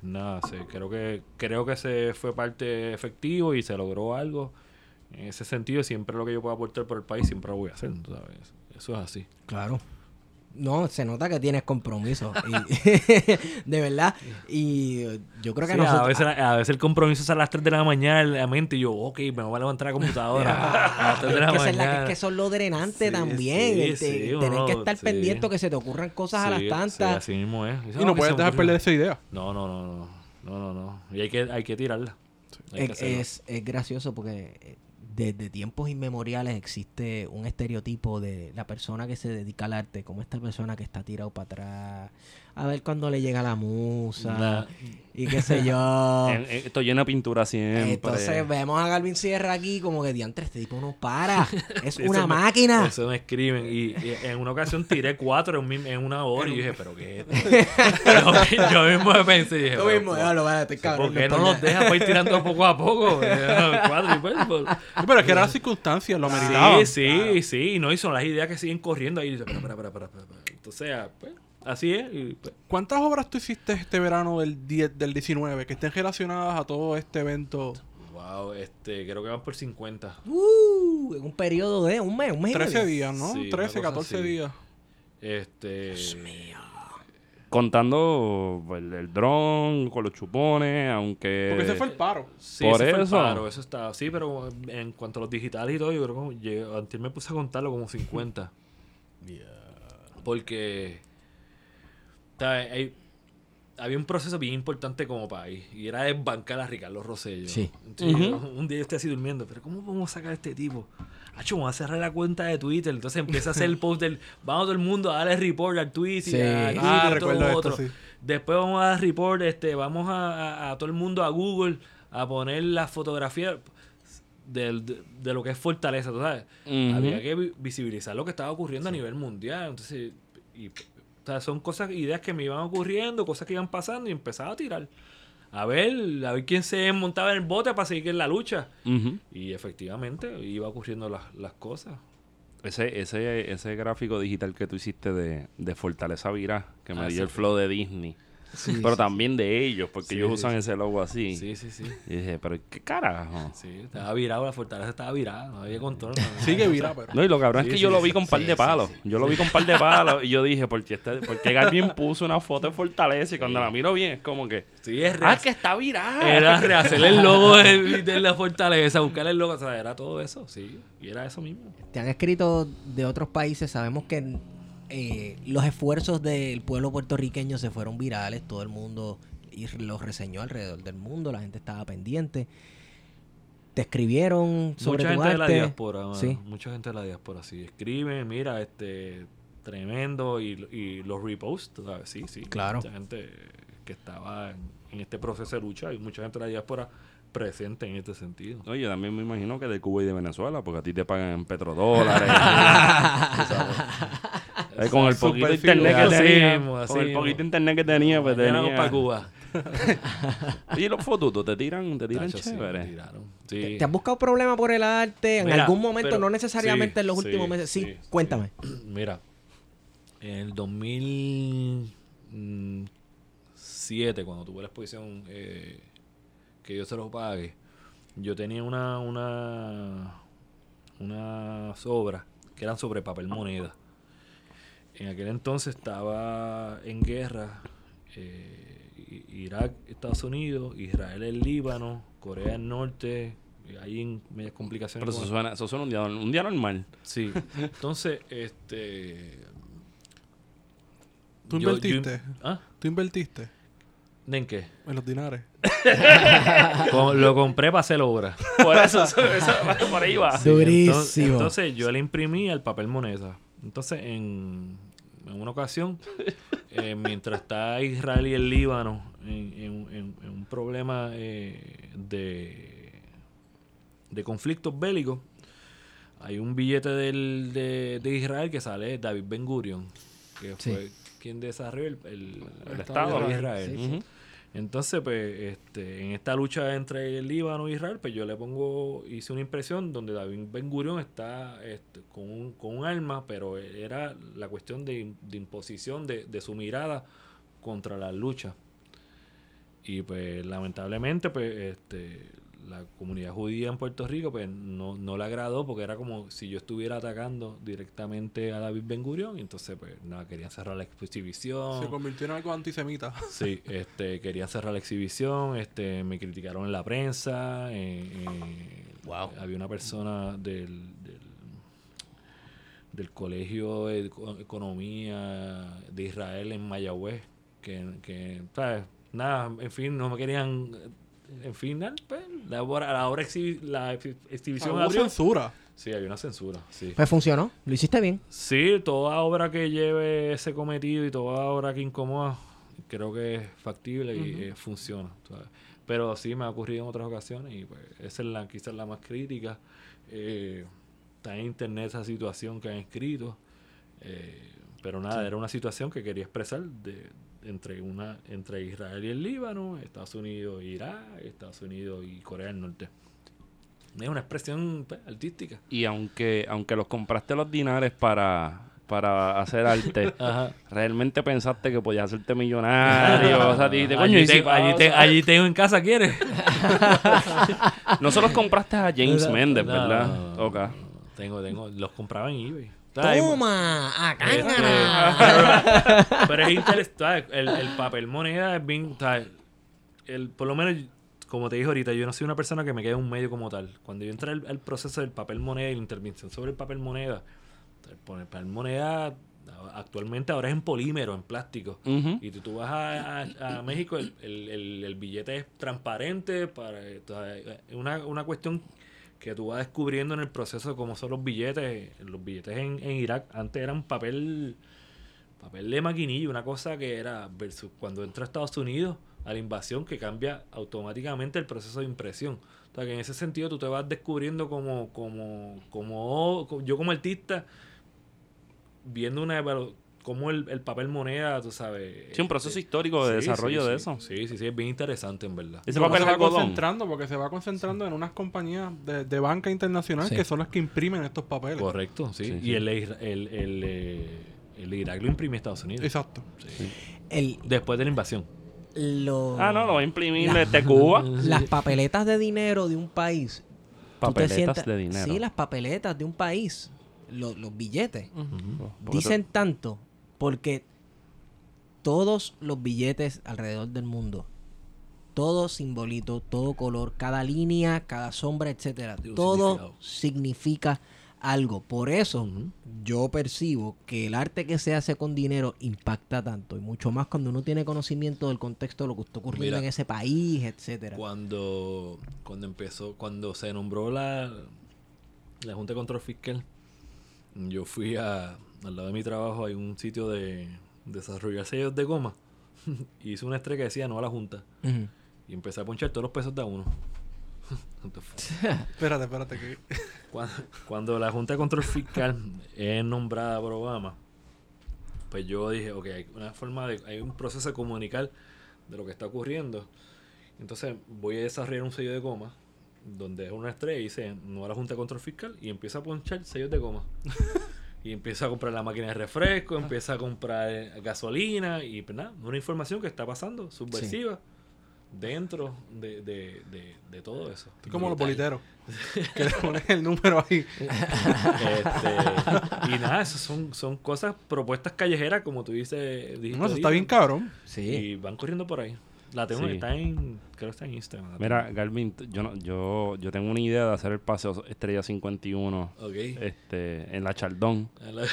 nada, se- creo que creo que se fue parte efectivo y se logró algo. En ese sentido, siempre lo que yo pueda aportar por el país, siempre lo voy a hacer, ¿sabes? Eso es así. Claro. No, se nota que tienes compromiso. y- de verdad. Y yo creo que Sí, nosotros... a, veces, a veces el compromiso es a las 3 de la mañana en la mente y yo, ok, me voy a levantar a la computadora a las 3 de la es, que es la- mañana. es que son lo drenante Sí, también. sí, el te- sí, tener que estar sí. pendiente que se te ocurran cosas a las tantas. sí, así mismo es. Y no "Ah, puedes dejar ocurrió". perder esa idea. No, no, no, no. No, no, no. Y hay que, hay que tirarla. Hay Es, es, es gracioso porque eh, desde tiempos inmemoriales existe un estereotipo de la persona que se dedica al arte, como esta persona que está tirado para atrás, a ver cuándo le llega la musa Nah. y qué sé yo. Esto lleno de pintura siempre. Entonces vemos a Galvin Sierra aquí como que diantre, este tipo no para. Es una eso me- máquina. Eso me escriben. Y, y en una ocasión tiré cuatro en, mi- en una hora y yo dije, ¿pero qué es yo, mismo pensé y dije, Tú "Pero, mismo, ¿por- déjalo, vale, cabrón. ¿por qué no nos por deja para ir tirando poco a poco? Eh, cuatro y pues, pues, pero es que eran las circunstancias, lo meritaban. Sí, sí, sí. No, y son las ideas que siguen corriendo ahí. Y dice, Espera, espera, espera, espera, espera. Entonces, ah, pues, así es. y, pues, ¿Cuántas obras tú hiciste este verano del 10, del 19 que estén relacionadas a todo este evento? wow, este, creo que van por 50. Uh, en un periodo de un mes, un mes. y 13 medio. días, ¿no? Sí, una 13, cosa 14 así. días. Este. Contando pues, el, el dron con los chupones, aunque... Porque ese fue el paro. Sí, Por ese fue el eso. paro, eso está. Sí, pero en cuanto a los digitales y todo, yo creo que antes me puse a contarlo como 50. Porque. Hay- había un proceso bien importante como país y era desbancar a Ricardo Rosello. Sí. Entonces, un día yo estoy así durmiendo, pero ¿cómo podemos sacar a este tipo? Hacho, vamos a cerrar la cuenta de Twitter. Entonces empieza a hacer el post del. Vamos todo el mundo a darle report al Twitter Sí. y a Twitter Ah, y todo recuerdo lo esto, otro. sí. Después vamos a dar report, este, vamos a, a- a todo el mundo a Google a poner la fotografía del- de, de lo que es Fortaleza, ¿tú sabes? Había que vi- visibilizar lo que estaba ocurriendo a nivel mundial. Entonces, y, o sea, son cosas, ideas que me iban ocurriendo, cosas que iban pasando y empezaba a tirar. A ver, a ver quién se montaba en el bote para seguir en la lucha. Y efectivamente iba ocurriendo las, las cosas. Ese, ese, ese gráfico digital que tú hiciste de, de Fortaleza Virá, que me Ah, dio el flow de Disney. Pero también de ellos, porque Sí, ellos sí, usan sí. ese logo así. Sí, sí, sí. Y dije, pero ¿qué carajo? Sí, estaba virado, la fortaleza estaba virada, no había control. no- Sigue vira, pero. No, y lo cabrón Sí, es que sí, yo lo vi con par sí, de sí, palos. sí. Yo lo vi con par de palos y yo dije, ¿por qué, este, por qué puso una foto de Fortaleza? Y cuando la miro bien es como que, Sí, es ¡ah, real. que está virada! Era rehacer el logo de, de la fortaleza, buscar el logo, o sea, era todo eso, sí. Y era eso mismo. Te han escrito de otros países. Sabemos que eh, los esfuerzos del pueblo puertorriqueño se fueron virales. Todo el mundo y los reseñó alrededor del mundo. La gente estaba pendiente. Te escribieron sobre mucha tu gente de la diáspora, Sí. mucha gente de la diáspora, sí. Escriben, mira, este, tremendo, y, y los reposts, ¿sabes? Sí, sí. Claro. Mucha gente que estaba en, en este proceso de lucha. Hay mucha gente de la diáspora presente en este sentido. Oye, también me imagino que de Cuba y de Venezuela, porque a ti te pagan en petrodólares. Eh, con el poquito Super internet que. Así tenía, así con el poquito internet que tenía, pues tenía. para Cuba. Y los fotutos te tiran, te tiran Tacho, chévere. Sí. ¿Te, te has buscado problemas por el arte en Mira, algún momento? pero- no necesariamente sí, en los sí, últimos meses. Sí, sí, cuéntame. Mira, en el 2007, cuando tuve la exposición eh, Que Dios se lo pague, yo tenía una, una, unas obras que eran sobre papel moneda. En aquel entonces estaba en guerra eh, Irak, Estados Unidos, Israel, el Líbano, Corea del Norte, ahí en medias complicaciones. Pero eso suena, eso suena un día, un día normal. Sí. Entonces, este. ¿Tú yo- yo- invertiste? ¿Ah? ¿Tú invertiste ¿En qué? en los dinares? Lo compré para hacer obra. Por eso, eso, eso- por ahí va. Sí, entonces, Durísimo. entonces yo le imprimí el papel moneda. Entonces, en, en una ocasión, eh, mientras está Israel y el Líbano en, en- en- en un problema eh, de, de conflictos bélicos, hay un billete del- de, de Israel que sale David Ben Gurion, que Sí. fue quien desarrolló el, el- El Estado de. Israel. Ujú. Entonces, pues, este, en esta lucha entre el Líbano e Israel, pues yo le pongo, hice una impresión donde David Ben Gurion está este, con, un, con un arma, pero era la cuestión de, de imposición de, de su mirada contra la lucha. Y pues lamentablemente, pues, este, la comunidad judía en Puerto Rico, pues no, no le agradó porque era como si yo estuviera atacando directamente a David Ben Gurion. Y entonces, pues, nada, querían cerrar la exhibición. Se convirtió en algo antisemita. Sí, este, querían cerrar la exhibición, este, me criticaron en la prensa, eh, eh, Wow. había una persona del, del, del Colegio de Eco- Economía de Israel en Mayagüez, que, que ¿sabes? nada, en fin, no me querían, en fin, nada, pues, la obra, la obra exhi- la ex- exhibición Hubo abrió. censura. Sí, había una censura, sí. Pues funcionó. Lo hiciste bien. Sí, toda obra que lleve ese cometido y toda obra que incomoda, creo que es factible y eh, funciona. ¿sabes? Pero sí me ha ocurrido en otras ocasiones y pues esa es la, quizás la más crítica. Eh, está en internet esa situación que han escrito. eh, pero nada, era una situación que quería expresar de, entre una entre Israel y el Líbano, Estados Unidos y Irak, Estados Unidos y Corea del Norte. Es una expresión pues, artística. Y aunque, aunque los compraste los dinares para, para hacer arte, Ajá. realmente pensaste que podías hacerte millonario. o sea, dijiste, coño, allí, te- allí, te- allí tengo en casa, ¿quieres? No se los compraste a James Méndez, ¿verdad? no, no, Ok. no. Tengo, tengo, los compraba en eBay. ¡Toma! ¡A cángara! pero es interesante. El, el papel moneda es bien. el, por lo menos, como te dije ahorita, yo no soy una persona que me quede en un medio como tal. Cuando yo entré al, al proceso del papel moneda y la intervención sobre el papel moneda, el papel- moneda actualmente ahora es en polímero, en plástico. Y tú, tú vas a, a- a México, el, el- el- el billete es transparente, para una, una cuestión que tú vas descubriendo en el proceso cómo son los billetes. Los billetes en, en Irak antes eran papel papel de maquinilla, una cosa que era versus cuando entra a Estados Unidos a la invasión que cambia automáticamente el proceso de impresión. O sea que en ese sentido tú te vas descubriendo como, como, como yo como artista viendo una como el, el papel moneda, tú sabes. Sí, un proceso este, histórico de sí, desarrollo sí, de sí. eso. Sí, sí, sí, es bien interesante en verdad. Ese papel se va algodón. concentrando porque se va concentrando en unas compañías de, de banca internacional Sí. que son las que imprimen estos papeles. Correcto, sí. Sí, y sí. El, el, el, eh, el Irak lo imprimió Estados Unidos. Exacto. Sí. El, Después de la invasión. lo- Ah, no, lo va a imprimir La- desde Cuba. Las papeletas de dinero de un país. Papeletas sientas- de dinero. Sí, las papeletas de un país. Lo- los billetes. Dicen tanto porque todos los billetes alrededor del mundo, todo simbolito, todo color, cada línea, cada sombra, etcétera, todo significa algo. Por eso yo percibo que el arte que se hace con dinero impacta tanto y mucho más cuando uno tiene conocimiento del contexto de lo que está ocurriendo Mira. en ese país, etcétera. Cuando, cuando empezó, cuando se nombró la, la Junta de Control Fiscal, yo fui a, al lado de mi trabajo, hay un sitio de desarrollar sellos de goma. y hice una estrella que decía no a la Junta. Y empecé a ponchar todos los pesos de a uno. Espérate, espérate. Que... Cuando, cuando la Junta de Control Fiscal es nombrada por Obama, pues yo dije, ok, hay una forma de, hay un proceso de comunicar de lo que está ocurriendo. Entonces voy a desarrollar un sello de goma donde es una estrella y dice no a la Junta de Control Fiscal y empieza a ponchar sellos de goma. Y empieza a comprar la máquina de refresco, empieza a comprar eh, gasolina y pues nada, una información que está pasando, subversiva, dentro de, de, de, de todo eso. Estoy como los boliteros. que le pones el número ahí. Este, y nada, eso son, son cosas, propuestas callejeras, como tú dices. dijiste No, eso está bien cabrón. Sí. Y van corriendo por ahí. La tengo, Sí. está en, creo que está en Instagram. Mira. Galvin, yo, no, yo, yo tengo una idea de hacer el paseo Estrella 51 Ok. este, en la Chaldón. La-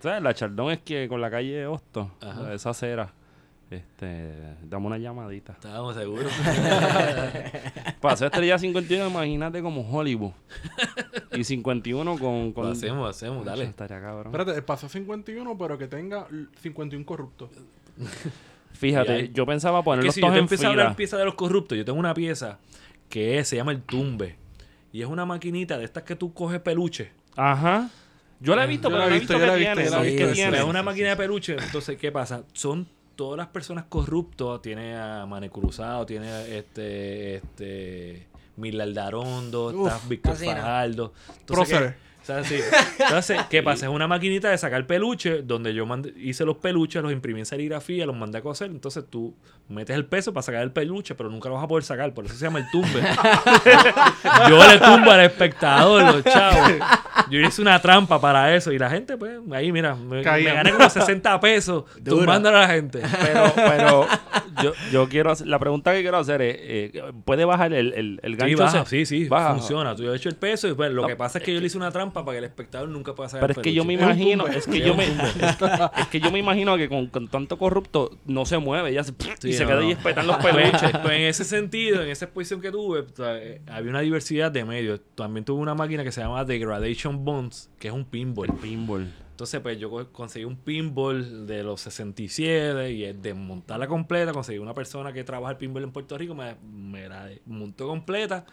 ¿Sabes? La Chaldón es que con la calle Hosto, Ajá. esa acera, este, dame una llamadita. Estábamos seguros. Paseo Estrella 51, imagínate como Hollywood. Y 51 con... con lo hacemos, lo hacemos, Eso dale. Estaría cabrón. Espérate, el paso 51, pero que tenga l- 51 corruptos. Fíjate, hay- yo pensaba ponerlos que si yo todos te en empiezo a hablar fila. pieza de los corruptos, yo tengo una pieza que es- se llama el tumbe. Y es una maquinita de estas que tú coges peluche. Ajá. Yo la he visto, Yo pero la he visto, visto yo que la he visto, tiene. visto. que Sí, tiene. Es una máquina de peluche. Entonces, ¿qué pasa? Son todas las personas corruptas. Tiene a Mane Cruzado, tiene a este, este, Uf, está Víctor. Fajardo. Entonces, Próceres. ¿qué- o sea, sí. Entonces, ¿qué pasa? Es una maquinita de sacar peluche donde yo mandé- hice los peluches, los imprimí en serigrafía, los mandé a coser. Entonces tú metes el peso para sacar el peluche, pero nunca lo vas a poder sacar. Por eso se llama el tumbe. yo le tumbo al espectador, los chavos. Yo hice una trampa para eso y la gente, pues, ahí mira, me, gané como 60 pesos Dura. tumbándole a la gente. Pero, pero yo, yo quiero hacer, la pregunta que quiero hacer es, eh, ¿puede bajar el, el, el Sí, gancho? baja, ese? sí, sí, Baja. funciona. Tú ya has hecho el peso y pues, lo No, que pasa es que yo le hice una trampa para que el espectador nunca pueda sacar Pero el es que yo me imagino, es que yo me, es que yo me imagino que con, con tanto corrupto no se mueve, ya se, Sí, y se no, queda no. ahí esperando los Pues, peluches. pues, en ese sentido, en esa exposición que tuve, o sea, eh, había una diversidad de medios. También tuve una máquina que se llama Degradation Bonds, que es un pinball. Pinball. Entonces, pues yo co- conseguí un pinball de los 67 y es desmontarla completa. Conseguí una persona que trabaja el pinball en Puerto Rico, me, me la montó completa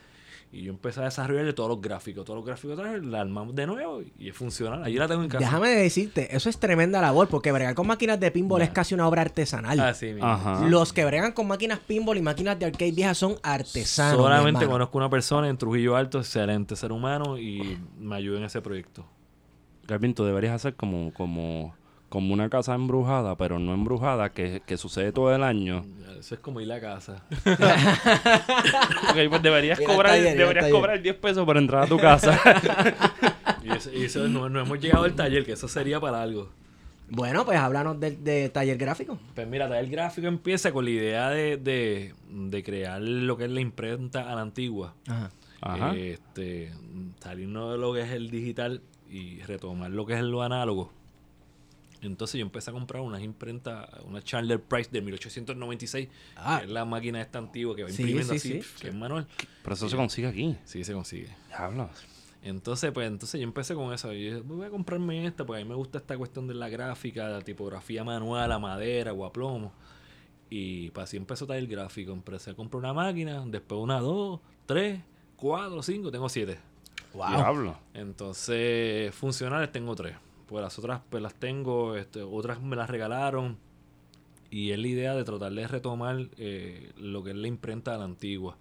y yo empecé a desarrollarle todos los gráficos. Todos los gráficos otra vez, la armamos de nuevo y es funcional. Allí la tengo en casa. Déjame decirte, eso es tremenda labor, porque bregar con máquinas de pinball es casi una obra artesanal. Así mismo. Ajá. Los que bregan con máquinas pinball y máquinas de arcade viejas son artesanos. Solamente conozco una persona en Trujillo Alto, excelente ser humano y me ayudó en ese proyecto. Galvin, tú deberías hacer como, como, como una casa embrujada, pero no embrujada, que, que sucede todo el año. Eso es como ir a casa. Ok, pues deberías cobrar, taller, deberías taller. cobrar 10 pesos por entrar a tu casa. Y eso, y eso no, no hemos llegado al taller, que eso sería para algo. Bueno, pues háblanos del de taller gráfico. Pues mira, el gráfico empieza con la idea de, de, de crear lo que es la imprenta a la antigua. Ajá. Ajá. Este, salirnos de lo que es el digital y retomar lo que es lo análogo. Entonces yo empecé a comprar unas imprentas, una Chandler Price de 1896, Ah. que es la máquina esta antigua que va Sí, imprimiendo sí, así, sí. que es manual. Pero eso se consigue aquí. Sí, se consigue. Diablo. Entonces, pues, entonces yo empecé con eso. Y dije, voy a comprarme esta, porque a mí me gusta esta cuestión de la gráfica, la tipografía manual, a madera o a plomo. Y pues así empezó a el gráfico. Empecé a comprar una máquina, después una, dos, tres, cuatro, cinco, tengo siete. Diablo. Entonces, funcionales tengo tres. Pues las otras, pues las tengo, este, otras me las regalaron. Y es la idea de tratar de retomar eh, lo que es la imprenta de la antigua.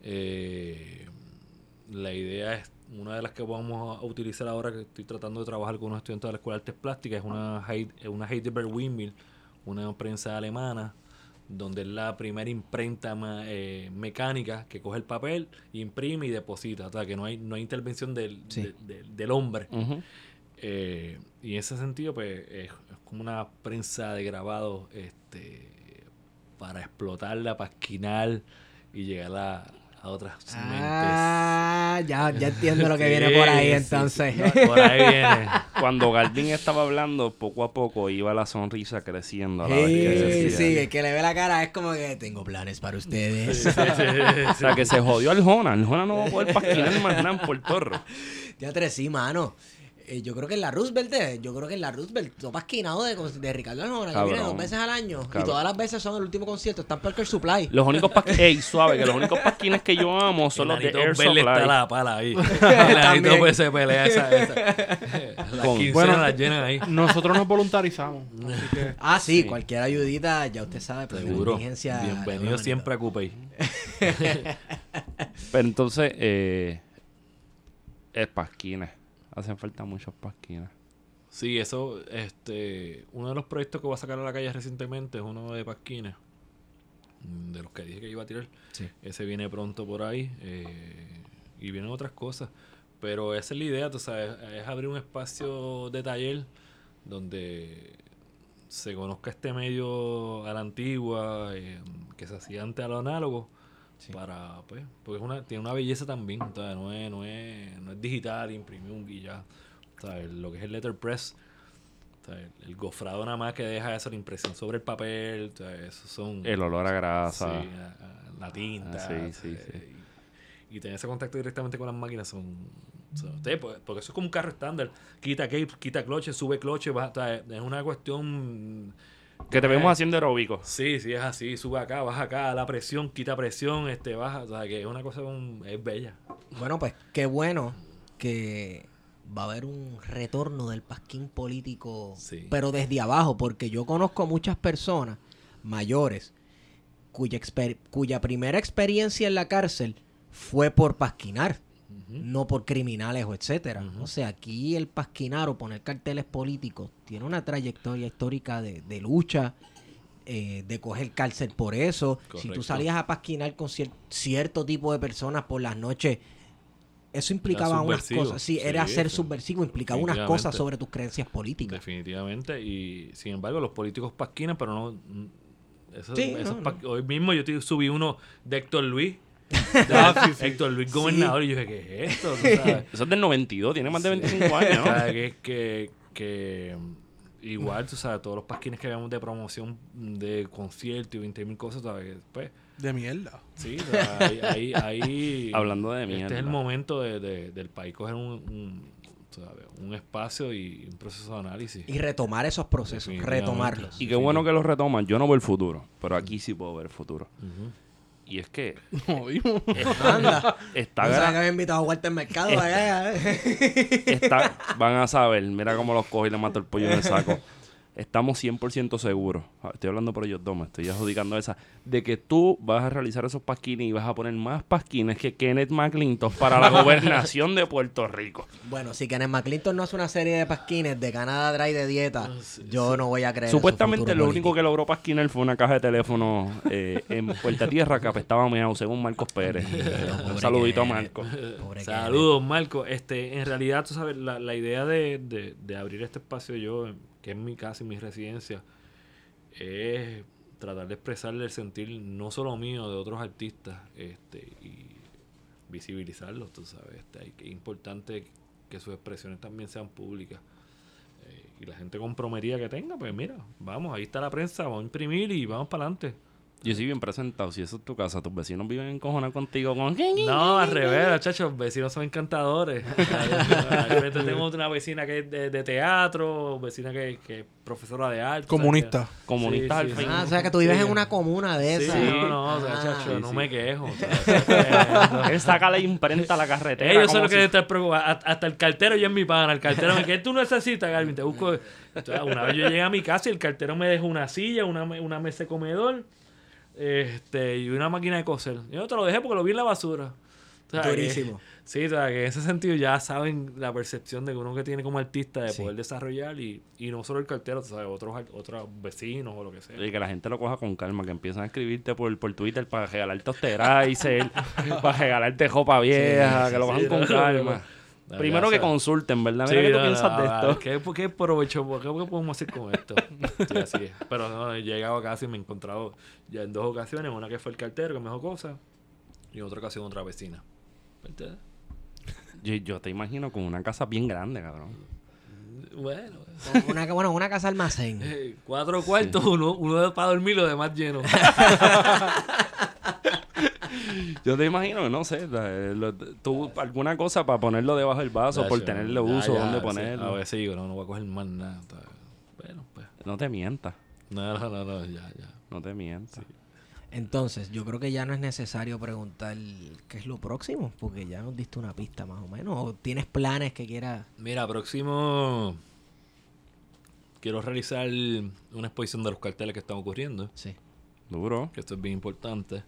Eh, la idea es, una de las que vamos a utilizar ahora, que estoy tratando de trabajar con unos estudiantes de la Escuela de Artes Plásticas, es una, Heid- una Heidelberg Windmill, una prensa alemana, donde es la primera imprenta eh, mecánica que coge el papel, imprime y deposita. O sea, que no hay, no hay intervención del, Sí. de- de- del hombre. Ujú. Eh, y en ese sentido, pues, es, es como una prensa de grabado este, para explotarla, para esquinar y llegar a, a otras mentes. Ah, ya, ya entiendo lo que Sí, viene por ahí sí, entonces. sí. Por ahí viene. Cuando Galvin estaba hablando, poco a poco iba la sonrisa creciendo. A la vez que Sí, sí, el que le ve la cara es como que tengo planes para ustedes. O sea, que se jodió el Jona. El Jona no va a poder pasquinar más nada en Puerto Rico. Ya tres, sí, mano. Eh, yo creo que en la Roosevelt, eh, yo creo que en la Roosevelt, todo pasquinado de, de Ricardo Arjona, que viene dos veces al año. Y todas las veces son el último concierto, están Parker Supply. Los únicos pasquines, ey, suave, que los únicos pasquines que yo amo son los de Air Verde está Supply. la pala ahí. También. pues se pelea esa. esa. Las Con- Bueno, las llenan ahí. Nosotros nos voluntarizamos. Así que Ah, sí, Sí. cualquier ayudita, ya usted sabe, pues Seguro. diligencia. Bienvenido siempre a Coupey. Pero entonces, eh, es pasquines. Hacen falta muchos pasquines. Sí, eso, este, uno de los proyectos que voy a sacar a la calle recientemente es uno de Pasquines, mm, de los que dije que iba a tirar. Sí. Ese viene pronto por ahí eh, y vienen otras cosas. Pero esa es la idea, tú sabes, es abrir un espacio de taller donde se conozca este medio a la antigua, eh, que se hacía antes a lo análogo, para, pues, porque es una, tiene una belleza también, no es, no es, no es digital, imprimir un y ya. O sea, el- lo que es el letterpress, el, gofrado nada más que deja eso, la impresión sobre el papel, o sea, esos son... El olor a grasa. Sí, a- a la tinta. Ah, sí. Y, y tener ese contacto directamente con las máquinas son... o sea, sí, porque, porque eso es como un carro estándar. Quita cape, quita cloche, sube cloche, baja, es una cuestión... Que te eh, vemos haciendo aeróbico. Sí, sí, es así. Sube acá, baja acá, la presión, quita presión, este baja. O sea, que es una cosa... un- es bella. Bueno, pues qué bueno que va a haber un retorno del pasquín político, Sí. pero desde abajo, porque yo conozco muchas personas mayores cuya, exper- cuya primera experiencia en la cárcel fue por pasquinar. No por criminales o etcétera. Ujú. O sea, aquí el pasquinar o poner carteles políticos tiene una trayectoria histórica de, de lucha, eh, de coger cárcel por eso. Si tú salías a pasquinar con cier- cierto tipo de personas por las noches, eso implicaba unas cosas. Sí, Sí, era ser eso. subversivo, implicaba unas cosas sobre tus creencias políticas. Definitivamente. Y sin embargo, los políticos pasquinan, pero no. mm, Eso, Sí, no, Hoy mismo yo te- subí uno de Héctor Luis. Ah, sí, sí. Héctor Luis gobernador. Y yo dije, ¿qué es esto? Eso es del 92, tiene más de 25 años. O sea, que, que, que igual, tú sabes, todos los pasquines que habíamos de promoción de conciertos y 20 mil cosas, ¿sabes? Pues, de mierda. sí, o sea, ahí, ahí, ahí- Hablando de Este es el mierda. momento de, de- del país coger un, un, ¿sabes? un espacio y un proceso de análisis. Y retomar esos procesos, retomarlos. Y qué bueno que lo retoman. Yo no veo el futuro, pero aquí sí puedo ver el futuro. Ujú. Y es que No, vimos. Está, No sabía gra- que había invitado a Walter Mercado Este- allá. eh. está- van a saber, mira cómo los cojo y le mato el pollo en el saco. Estamos 100% seguros, ah, estoy hablando por ellos dos, me estoy adjudicando esa, de que tú vas a realizar esos pasquines y vas a poner más pasquines que Kenneth McClintock para la gobernación de Puerto Rico. Bueno, si Kenneth McClinton no hace una serie de pasquines de Canadá Dry de dieta, sí, yo no voy a creer. Supuestamente lo único que logró pasquinar fue una caja de teléfono eh, en Puerta Tierra que apestaba meao, según Marcos Pérez. Un saludito a. Marcos. Saludos, Marco. Este, en realidad, tú sabes, la, la idea de, de- de abrir este espacio yo, que es mi casa y mi residencia, es tratar de expresarle el sentir no solo mío, de otros artistas, este, y visibilizarlos, tú sabes. Este, es importante que sus expresiones también sean públicas. Eh, y la gente comprometida que tenga, pues mira, vamos, ahí está la prensa, vamos a imprimir y vamos para adelante. Yo soy bien presentado. Si eso es tu casa, tus vecinos viven encojonados contigo con... No, al revés, muchachos, vecinos son encantadores. Tengo una vecina que es de, de teatro, vecina que, que es profesora de arte. Comunista. Comunistas Sí, al sí, fin. Ah, o sea que tú vives Sí. en una comuna de Sí, esas. no, no, o sea, Ah. chacho, Sí, no sí. me quejo. o sea, Él saca la imprenta a la carretera. Ellos son los que si- estar preocupados. Hasta el cartero ya es mi pana. El cartero me ¿qué tú necesitas, Garvin? Te busco. Entonces, una vez yo llegué a mi casa y el cartero me dejó una silla, una, una mesa de comedor este, y una máquina de coser. Yo te lo dejé porque lo vi en la basura. O sea, que- Durísimo. sí, o sea, que en ese sentido ya saben la percepción de que uno que tiene como artista de Sí. poder desarrollar y, y no solo el cartero, sabes, otros, otros vecinos o lo que sea. Y que la gente lo coja con calma, que empiezan a escribirte por, por Twitter para regalarte Osterizer, para regalarte ropa vieja, Sí, que lo cojan sí, con calma. Primero que consulten, ¿verdad? Sí, qué tú no, piensas no, de no, esto. ¿Qué, ¿Qué provecho? ¿Qué, qué podemos hacer con esto? Sí, así es. Pero no, he llegado a casa y me he encontrado ya en dos ocasiones. Una que fue el cartero que me dejó cosas. Y otra ocasión otra vecina. ¿Viste? Yo, yo te imagino con una casa bien grande, cabrón. Bueno. Una, bueno, una casa almacén. eh, cuatro cuartos, uno, uno para dormir, lo demás lleno. Yo te imagino, no sé, la- lo- tú alguna cosa para ponerlo debajo del vaso, por tenerle uso, ya, dónde sí. ponerlo. A veces digo, no, no voy a coger más nada. Bueno, pues. No te mientas, No, no, no, no, ya, ya. no te mientas. Entonces, yo creo que ya no es necesario preguntar qué es lo próximo, porque ya nos diste una pista más o menos. ¿O tienes planes que quieras? Mira, próximo. Quiero realizar una exposición de los carteles que están ocurriendo. Sí. Duro. que esto es bien importante.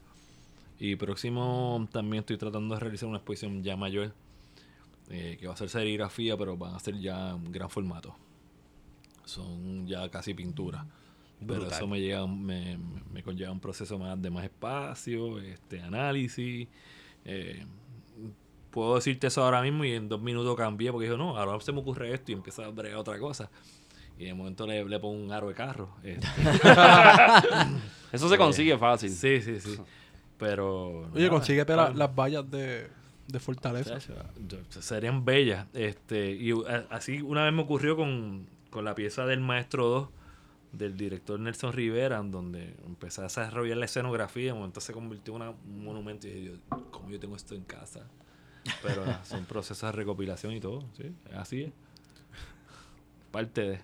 Y próximo también estoy tratando de realizar una exposición ya mayor, eh, que va a ser serigrafía, pero van a ser ya en gran formato. Son ya casi pinturas. Pero Brutal. eso me, llega, me, me conlleva un proceso más de más espacio, este análisis. eh, puedo decirte eso ahora mismo y en dos minutos cambié porque dijo, no, ahora se me ocurre esto y empieza a bregar otra cosa. Y de momento le, le pongo un aro de carro. este, Eso se consigue fácil. Sí, sí, sí. Pero. Oye, consíguete la- las vallas de, de Fortaleza. Serían bellas. Este, y a- así una vez me ocurrió con, con la pieza del Maestro 2 del director Nelson Rivera, en donde empecé a desarrollar la escenografía. De momento se convirtió en un monumento. Y dije, yo, ¿cómo yo tengo esto en casa? Pero son procesos de recopilación y todo. ¿sí? Así es. Parte de.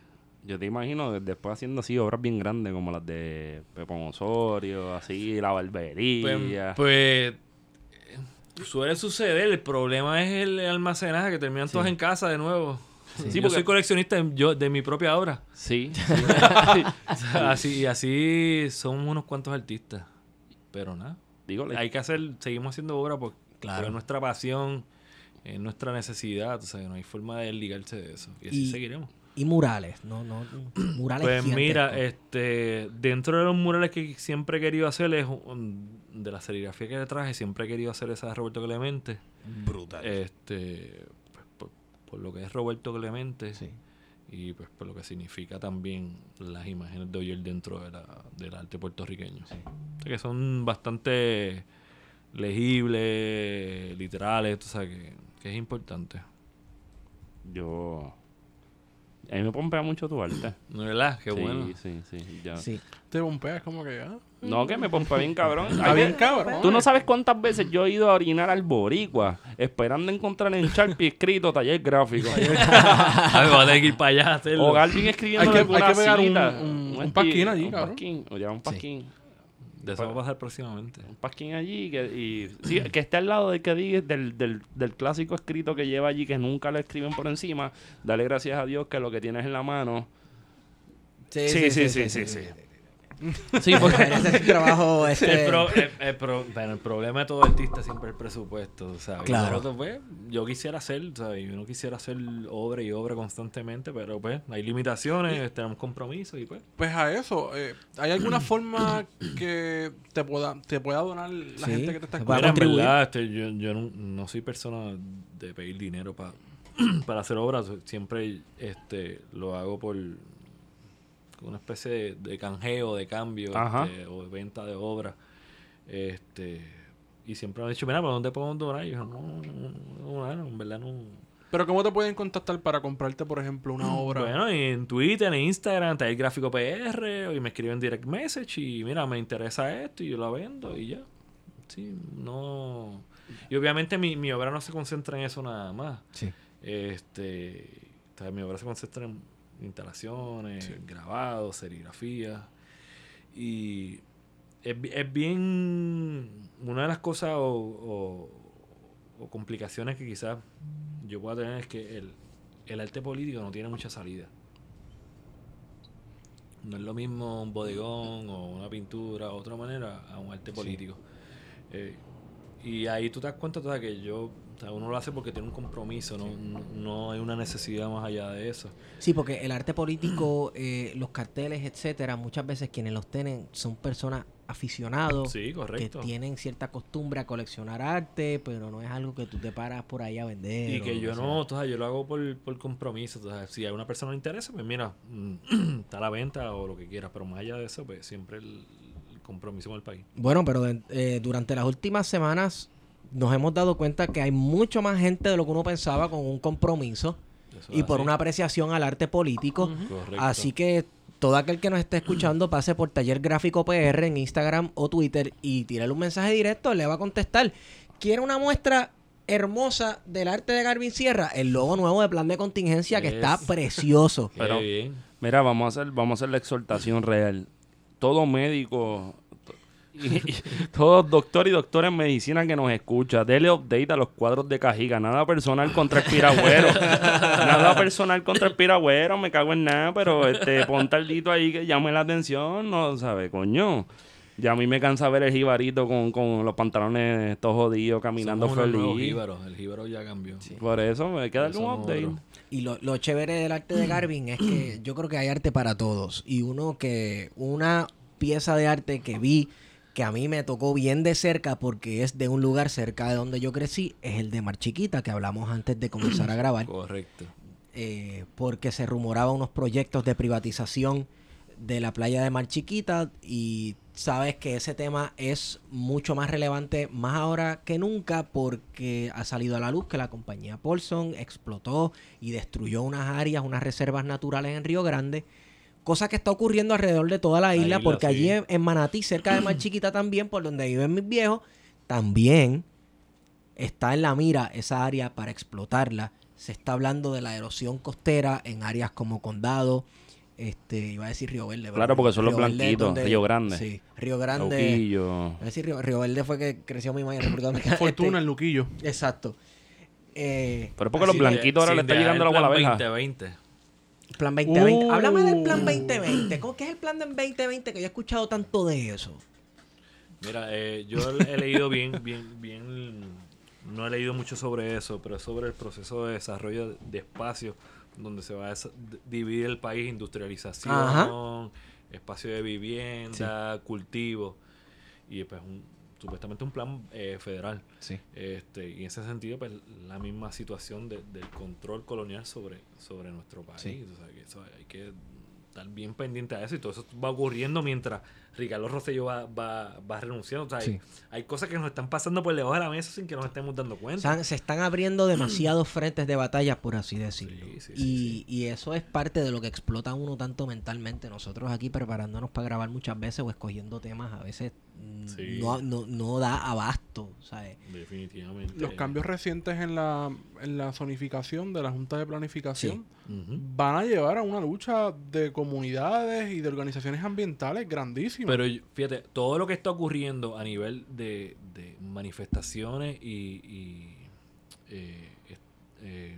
Yo te imagino después haciendo así obras bien grandes como las de Pepón Osorio, así, la Pues, barbería. pues, eh, suele suceder. El problema es el almacenaje, que terminan todas en casa de nuevo. Sí, yo porque- soy coleccionista de, yo, de mi propia obra. sí. O sea, así, y así somos unos cuantos artistas. Pero nada. Digo, Hay que hacer, seguimos haciendo obra por- Claro. porque es nuestra pasión, es nuestra necesidad. O sea, no hay forma de desligarse de eso. Y así Y- seguiremos. Y murales, no, no, murales Pues mira, este, dentro de los murales que siempre he querido hacer, es un- de la serigrafía que le traje, siempre he querido hacer esa de Roberto Clemente. brutal. Este, pues, por, por lo que es Roberto Clemente sí. y pues por lo que significa también las imágenes de Oyer dentro de la, del arte puertorriqueño. O sea, que son bastante legibles, literales, sabes que, que es importante. yo... A mí me pompea mucho tu arte. ¿No es verdad? Qué sí, bueno. sí, sí, ya. Sí. Te bompeas como que, ah, No, que me pompea bien cabrón. Está Hay bien cabrón. Tú no sabes cuántas veces yo he ido a orinar al boricua esperando encontrar en Sharpie escrito taller gráfico. A ver, voy a tener que ir para allá a hacerlo. o Galvin escribiendo Hay que- hay que pegar un- un- un pasquín allí, un cabrón. pasquín, o ya un pasquín. De eso va a pasar próximamente. Un pasquín allí que, y, sí, que esté al lado del que diga del, del, del clásico escrito que lleva allí que nunca lo escriben por encima. Dale gracias a Dios que lo que tienes en la mano. Sí, Sí, sí, sí, sí, sí. Sí, porque ese es un trabajo este, El, pro- el- el pro- bueno, el problema de todo artista siempre es el presupuesto, ¿sabes? Claro. Nosotros, pues, yo quisiera hacer, ¿sabes? Yo no quisiera hacer obra y obra constantemente, pero pues hay limitaciones, tenemos compromisos y pues. Pues a eso, eh, ¿hay alguna forma que te pueda, te pueda donar la Sí, gente que te está escuchando? En verdad, este, yo, yo no, no soy persona de pedir dinero para para hacer obras. Siempre este, lo hago por una especie de, de canjeo, de cambio este, o de venta de obras. Este, y siempre me han dicho, mira, ¿para dónde podemos donar? Y yo, no, no, no, no, en verdad no. Pero ¿cómo te pueden contactar para comprarte, por ejemplo, una obra? Bueno, y en Twitter, en Instagram, está el gráfico PR, y me escriben direct message y mira, me interesa esto y yo lo vendo y ya. Sí, no. Y obviamente mi, mi obra no se concentra en eso nada más. Sí. Este, mi obra se concentra en instalaciones, grabados, serigrafía. Y es, es bien. Una de las cosas o, o- o complicaciones que quizás yo pueda tener es que el, el arte político no tiene mucha salida. No es lo mismo un bodegón o una pintura o otra manera a un arte político. Eh, y ahí tú te das cuenta toda que yo, o sea, uno lo hace porque tiene un compromiso, no, no, no hay una necesidad más allá de eso. Sí, porque el arte político, eh, los carteles, etcétera, muchas veces quienes los tienen son personas aficionados Sí, que correcto. tienen cierta costumbre a coleccionar arte, pero no es algo que tú te paras por ahí a vender. Y que yo sea. no, o sea, yo lo hago por, por compromiso. o sea, si a una persona le interesa, pues mira, está a la venta o lo que quieras. Pero más allá de eso, pues siempre el, el compromiso con el país. Bueno, pero eh, durante las últimas semanas nos hemos dado cuenta que hay mucho más gente de lo que uno pensaba con un compromiso Eso y por así. una apreciación al arte político. Así que todo aquel que nos esté escuchando pase por Taller Gráfico PR en Instagram o Twitter y tírale un mensaje directo, él le va a contestar. ¿Quiere una muestra hermosa del arte de Garvin Sierra? El logo nuevo de plan de contingencia que está precioso. Pero-. Mira, vamos a hacer, vamos a hacer la exhortación real. Todo médico, y, y todo doctor y doctora en medicina que nos escucha, dele update a los cuadros de Cajiga. Nada personal contra el piragüero. nada personal contra el piragüero, me cago en nada, pero este, pon taldito ahí que llame la atención, no sabe, coño. Ya a mí me cansa ver el jibarito con, con los pantalones todos jodidos, caminando Somos unos nuevos feliz. jíbaros. El jíbaro ya cambió. Por eso me hay que darle un update. Y lo, lo chévere del arte de Garvin es que yo creo que hay arte para todos. Y uno que, una pieza de arte que vi que a mí me tocó bien de cerca porque es de un lugar cerca de donde yo crecí, es el de Mar Chiquita, que hablamos antes de comenzar a grabar. Correcto. eh, porque se rumoraba unos proyectos de privatización de la playa de Mar Chiquita y sabes que ese tema es mucho más relevante más ahora que nunca porque ha salido a la luz que la compañía Paulson explotó y destruyó unas áreas, unas reservas naturales en Río Grande, cosa que está ocurriendo alrededor de toda la La isla isla, porque allí en, en Manatí, cerca de Mar Chiquita también, por donde viven mis viejos, también está en la mira esa área para explotarla. Se está hablando de la erosión costera en áreas como Condado, este, iba a decir Río Verde. pero Claro, porque son los Río es blanquitos, Río Grande. Sí, Río Grande. Trujillo. Iba a decir Río, Río Verde fue que creció mi madre en República Dominicana. Fortuna, Este, el Luquillo. exacto. Eh, Pero es porque los blanquitos ahora le está llegando el agua a la verja. 2020. Plan 2020. Uh. Háblame del plan 2020. ¿Cómo que es el plan del 2020? Que yo he escuchado tanto de eso. Mira, eh, yo he leído bien, bien, bien, no he leído mucho sobre eso, pero es sobre el proceso de desarrollo de espacios donde se va a dividir el país, industrialización, Ajá. espacio de vivienda, cultivo, y pues un, supuestamente un plan eh, federal. Sí. Este, y en ese sentido, pues la misma situación de- del control colonial sobre, sobre nuestro país. Sí. O sea, que eso hay que estar bien pendiente a eso y todo eso va ocurriendo mientras Ricardo Rosselló va, va, va renunciando. O sea, hay, Sí. hay cosas que nos están pasando por debajo de la mesa sin que nos estemos dando cuenta. se están abriendo demasiados frentes de batalla, por así decirlo. Sí, sí, sí, y, y eso es parte de lo que explota uno tanto mentalmente. Nosotros aquí preparándonos para grabar muchas veces o escogiendo temas, a veces mm, Sí. no, no, no da abasto. ¿sabes? Definitivamente. Los cambios recientes en la, en la zonificación de la Junta de Planificación van a llevar a una lucha de comunidades y de organizaciones ambientales grandísima. Pero fíjate, todo lo que está ocurriendo a nivel de, de manifestaciones y, y, eh, eh,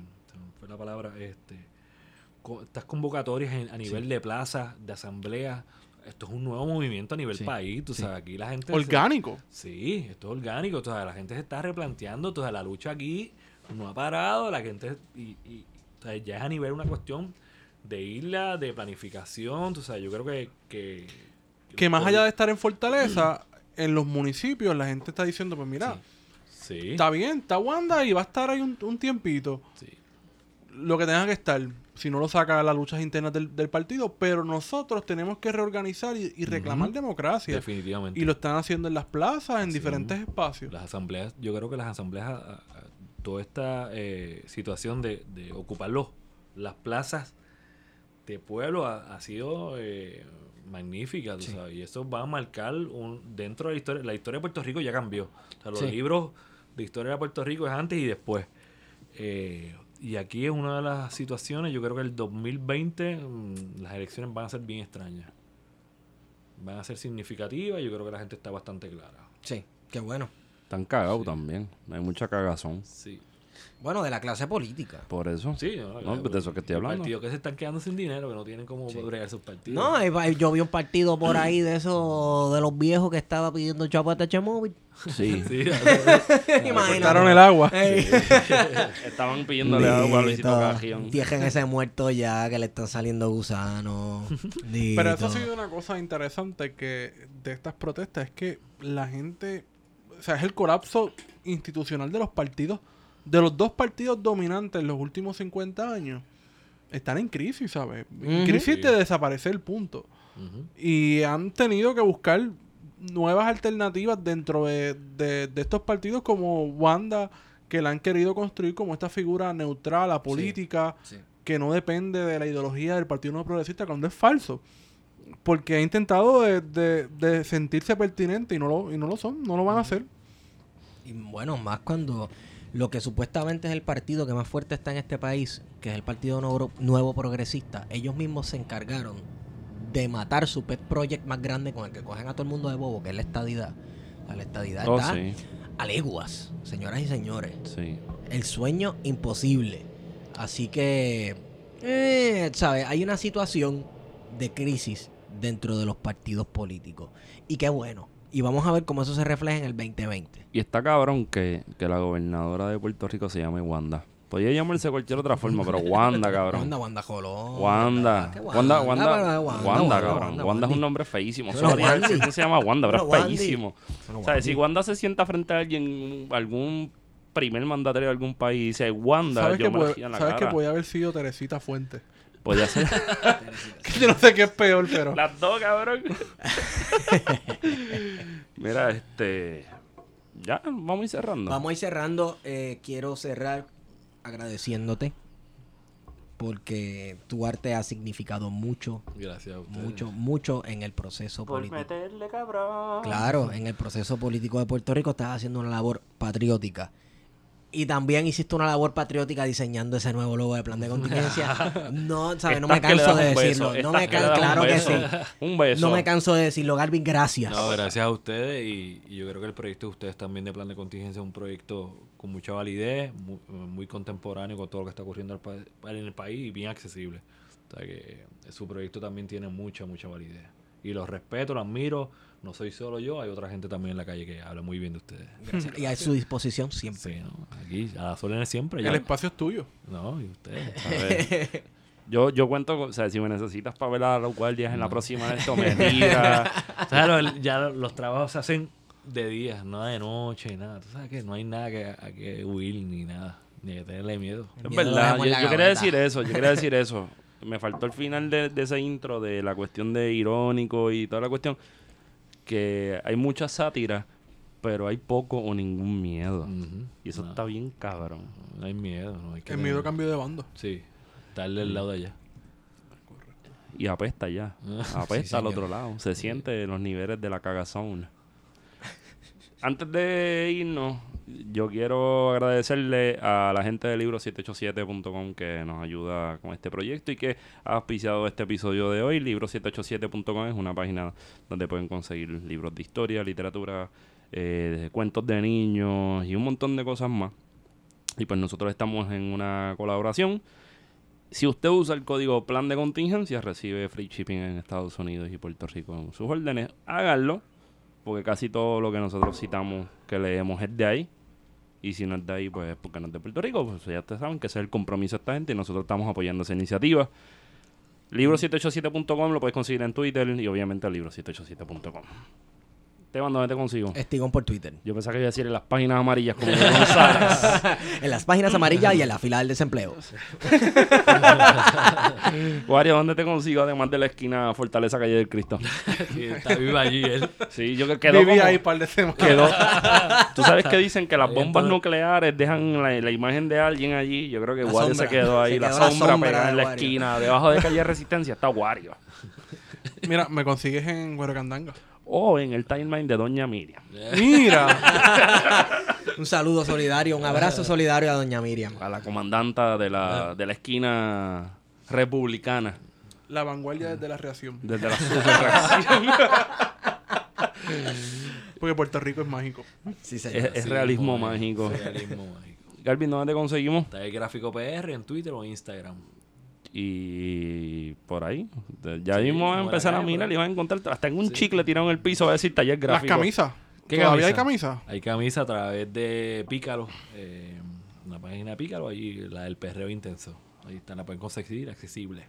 fue la palabra, este, estas convocatorias en- a nivel de plazas, de asambleas, esto es un nuevo movimiento a nivel Sí, país, tú sí. sabes, aquí la gente... se- Orgánico. Sí, esto es orgánico, o sea, la gente se está replanteando, sea, la lucha aquí no ha parado, la gente, y, y, o sea, ya es a nivel una cuestión de isla, de planificación, tú sabes, yo creo que... Que, Que más allá de estar en Fortaleza, en los municipios la gente está diciendo, pues mira, Sí, está bien, está Wanda y va a estar ahí un, un tiempito. sí. Lo que tenga que estar, si no lo saca las luchas internas del, del partido, pero nosotros tenemos que reorganizar y, y reclamar democracia. definitivamente. Y lo están haciendo en las plazas, en diferentes espacios. Las asambleas, yo creo que las asambleas, toda esta eh, situación de, de ocupar los, las plazas de pueblo ha, ha sido eh, magnífica, tú sabes, y eso va a marcar un, dentro de la historia, la historia de Puerto Rico ya cambió. O sea, los Sí. libros de historia de Puerto Rico es antes y después. Eh, y aquí es una de las situaciones, yo creo que el 2020 mm, las elecciones van a ser bien extrañas. Van a ser significativas, yo creo que la gente está bastante clara. Sí, qué bueno. Están cagados también. Hay mucha cagazón. Sí. Bueno, de la clase política. Por eso. Sí, no, No, pues de eso que estoy hablando. Partidos que se están quedando sin dinero, que no tienen cómo bregar sus partidos. No, yo vi un partido por ahí de esos, de los viejos que estaba pidiendo chapa de móvil. Sí. Sí, Imagínate. Cortaron el agua. Ey. Estaban pidiéndole algo a Luisito Cajión. Dejen ese muerto ya, que le están saliendo gusanos. Pero eso ha sido una cosa interesante que de estas protestas es que la gente, o sea, es el colapso institucional de los partidos, de los dos partidos dominantes en los últimos 50 años. Están en crisis, ¿sabes? En Ujú. crisis de desaparecer, punto. Y han tenido que buscar nuevas alternativas dentro de, de- de estos partidos como Wanda, que la han querido construir como esta figura neutral, apolítica, sí. que no depende de la ideología del Partido No Progresista, cuando es falso. porque ha intentado de, de- de sentirse pertinente y no, lo, y no lo son, no lo van a hacer. Y bueno, más cuando lo que supuestamente es el partido que más fuerte está en este país, que es el Partido Nuevo, Nuevo Progresista, ellos mismos se encargaron de matar su pet project más grande con el que cogen a todo el mundo de bobo, que es la estadidad. O sea, la estadidad Oh, está sí, a leguas, señoras y señores. sí. El sueño imposible. Así que, eh, ¿sabes? Hay una situación de crisis dentro de los partidos políticos. Y qué bueno. Y vamos a ver cómo eso se refleja en el 2020. Y está cabrón que, que la gobernadora de Puerto Rico se llame Wanda. Podría llamarse de cualquier otra forma, pero Wanda, cabrón. Wanda, Wanda Colón. Wanda. ¿Qué Wanda, Wanda, Wanda, Wanda, cabrón. Wanda, Wanda es un nombre feísimo. Que se llama Wanda, pero Pero es feísimo. Pero O sea, si. Wanda se sienta frente a alguien, algún primer mandatario de algún país y dice Wanda, ¿Sabes, yo que me puede, la sabes que cara. puede haber sido Teresita Fuentes? Podría ser Que yo no sé qué es peor, pero... las dos, cabrón. Mira, este... Ya, vamos a ir cerrando. Vamos a ir cerrando. Eh, quiero cerrar agradeciéndote. Porque tu arte ha significado mucho, Gracias a ustedes. mucho, mucho en el proceso Por político. meterle, cabrón. Claro, en el proceso político de Puerto Rico estás haciendo una labor patriótica. Y también hiciste una labor patriótica diseñando ese nuevo logo de plan de contingencia. No, ¿sabes? No me canso de decirlo. No me can- claro que beso. sí. Un beso. No me canso de decirlo, Garvin, gracias. No, gracias a ustedes y, y yo creo que el proyecto de ustedes también de plan de contingencia es un proyecto con mucha validez, muy, muy contemporáneo con todo lo que está ocurriendo en el país y bien accesible. O sea que su proyecto también tiene mucha, mucha validez. Y los respeto, los admiro. No soy solo yo, hay otra gente también en la calle que habla muy bien de ustedes. Gracias. Y a su disposición siempre. Sí, ¿no? Aquí, a las órdenes siempre. ya. El espacio es tuyo. No, y ustedes. A ver. Yo, yo cuento, con- o sea, si me necesitas para ver a los guardias en la próxima de esto, me digas. O sea, lo- ya lo- los trabajos se hacen de día, no de noche, nada. Tú sabes que no hay nada que, a que huir ni nada, ni que tenerle miedo. Es miedo verdad, yo, quería decir eso, yo quería decir eso. Me faltó el final de, de ese intro de la cuestión de irónico y toda la cuestión. Que hay mucha sátira, pero hay poco o ningún miedo. Y eso No, está bien cabrón. No hay miedo, no hay que El miedo cambio de bando. Sí, darle el lado de allá. Y apesta ya. Apesta sí, al señor. otro lado. Se siente los niveles de la cagazón. Antes de irnos, yo quiero agradecerle a la gente de libro787.com que nos ayuda con este proyecto y que ha auspiciado este episodio de hoy. Libro787.com es una página donde pueden conseguir libros de historia, literatura, eh, cuentos de niños y un montón de cosas más. Y pues nosotros estamos en una colaboración. Si usted usa el código plan de contingencia, recibe free shipping en Estados Unidos y Puerto Rico en sus órdenes. Háganlo, porque casi todo lo que nosotros citamos que leemos es de ahí. Y si no es de ahí, pues es porque no es de Puerto Rico. Pues ya ustedes saben que ese es el compromiso de esta gente y nosotros estamos apoyando esa iniciativa. Libro787.com lo puedes conseguir en Twitter y obviamente libro787.com. Esteban, ¿dónde te consigo? Estigón por Twitter. Yo pensaba que iba a decir en las páginas amarillas como en las páginas amarillas y en la fila del desempleo. Wario, ¿dónde te consigo además de la esquina Fortaleza Calle del Cristo? Sí, está vivo allí él. Sí, yo que quedó Viví como- ahí par de semanas. quedó. Tú sabes que dicen que las bombas nucleares dejan la, la imagen de alguien allí. Yo creo que La Wario se quedó ahí, Se la quedó la sombra, sombra pegada en la Wario. esquina. Debajo de calle Resistencia está Wario. Mira, me consigues en Huerocandanga. O en el timeline de Doña Miriam. Mira. Un saludo solidario, un abrazo solidario a Doña Miriam. A la comandanta de la, de la esquina republicana. la vanguardia desde la reacción. Desde la superreacción. Porque Puerto Rico es mágico. Sí, es, señor. es Sí, realismo mágico. Realismo mágico. Galvin, ¿dónde te conseguimos? Está el gráfico PR en Twitter o Instagram. Y por ahí. Ya Sí, mismo van a empezar a mirar y van a encontrar hasta en un Sí. chicle tirado en el piso va a decir taller Las gráfico. camisas. ¿Qué ¿Todavía hay camisa? Hay camisa a través de Pícaro, eh, una página de Pícaro, ahí la del perreo intenso. Ahí está, la pueden conseguir accesible.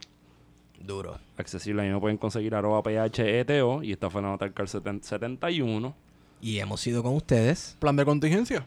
Duro. accesible. Ahí me pueden conseguir arroba PHETO y esta fue la nota del CAR 70 71. Y hemos sido con ustedes. Plan de contingencia.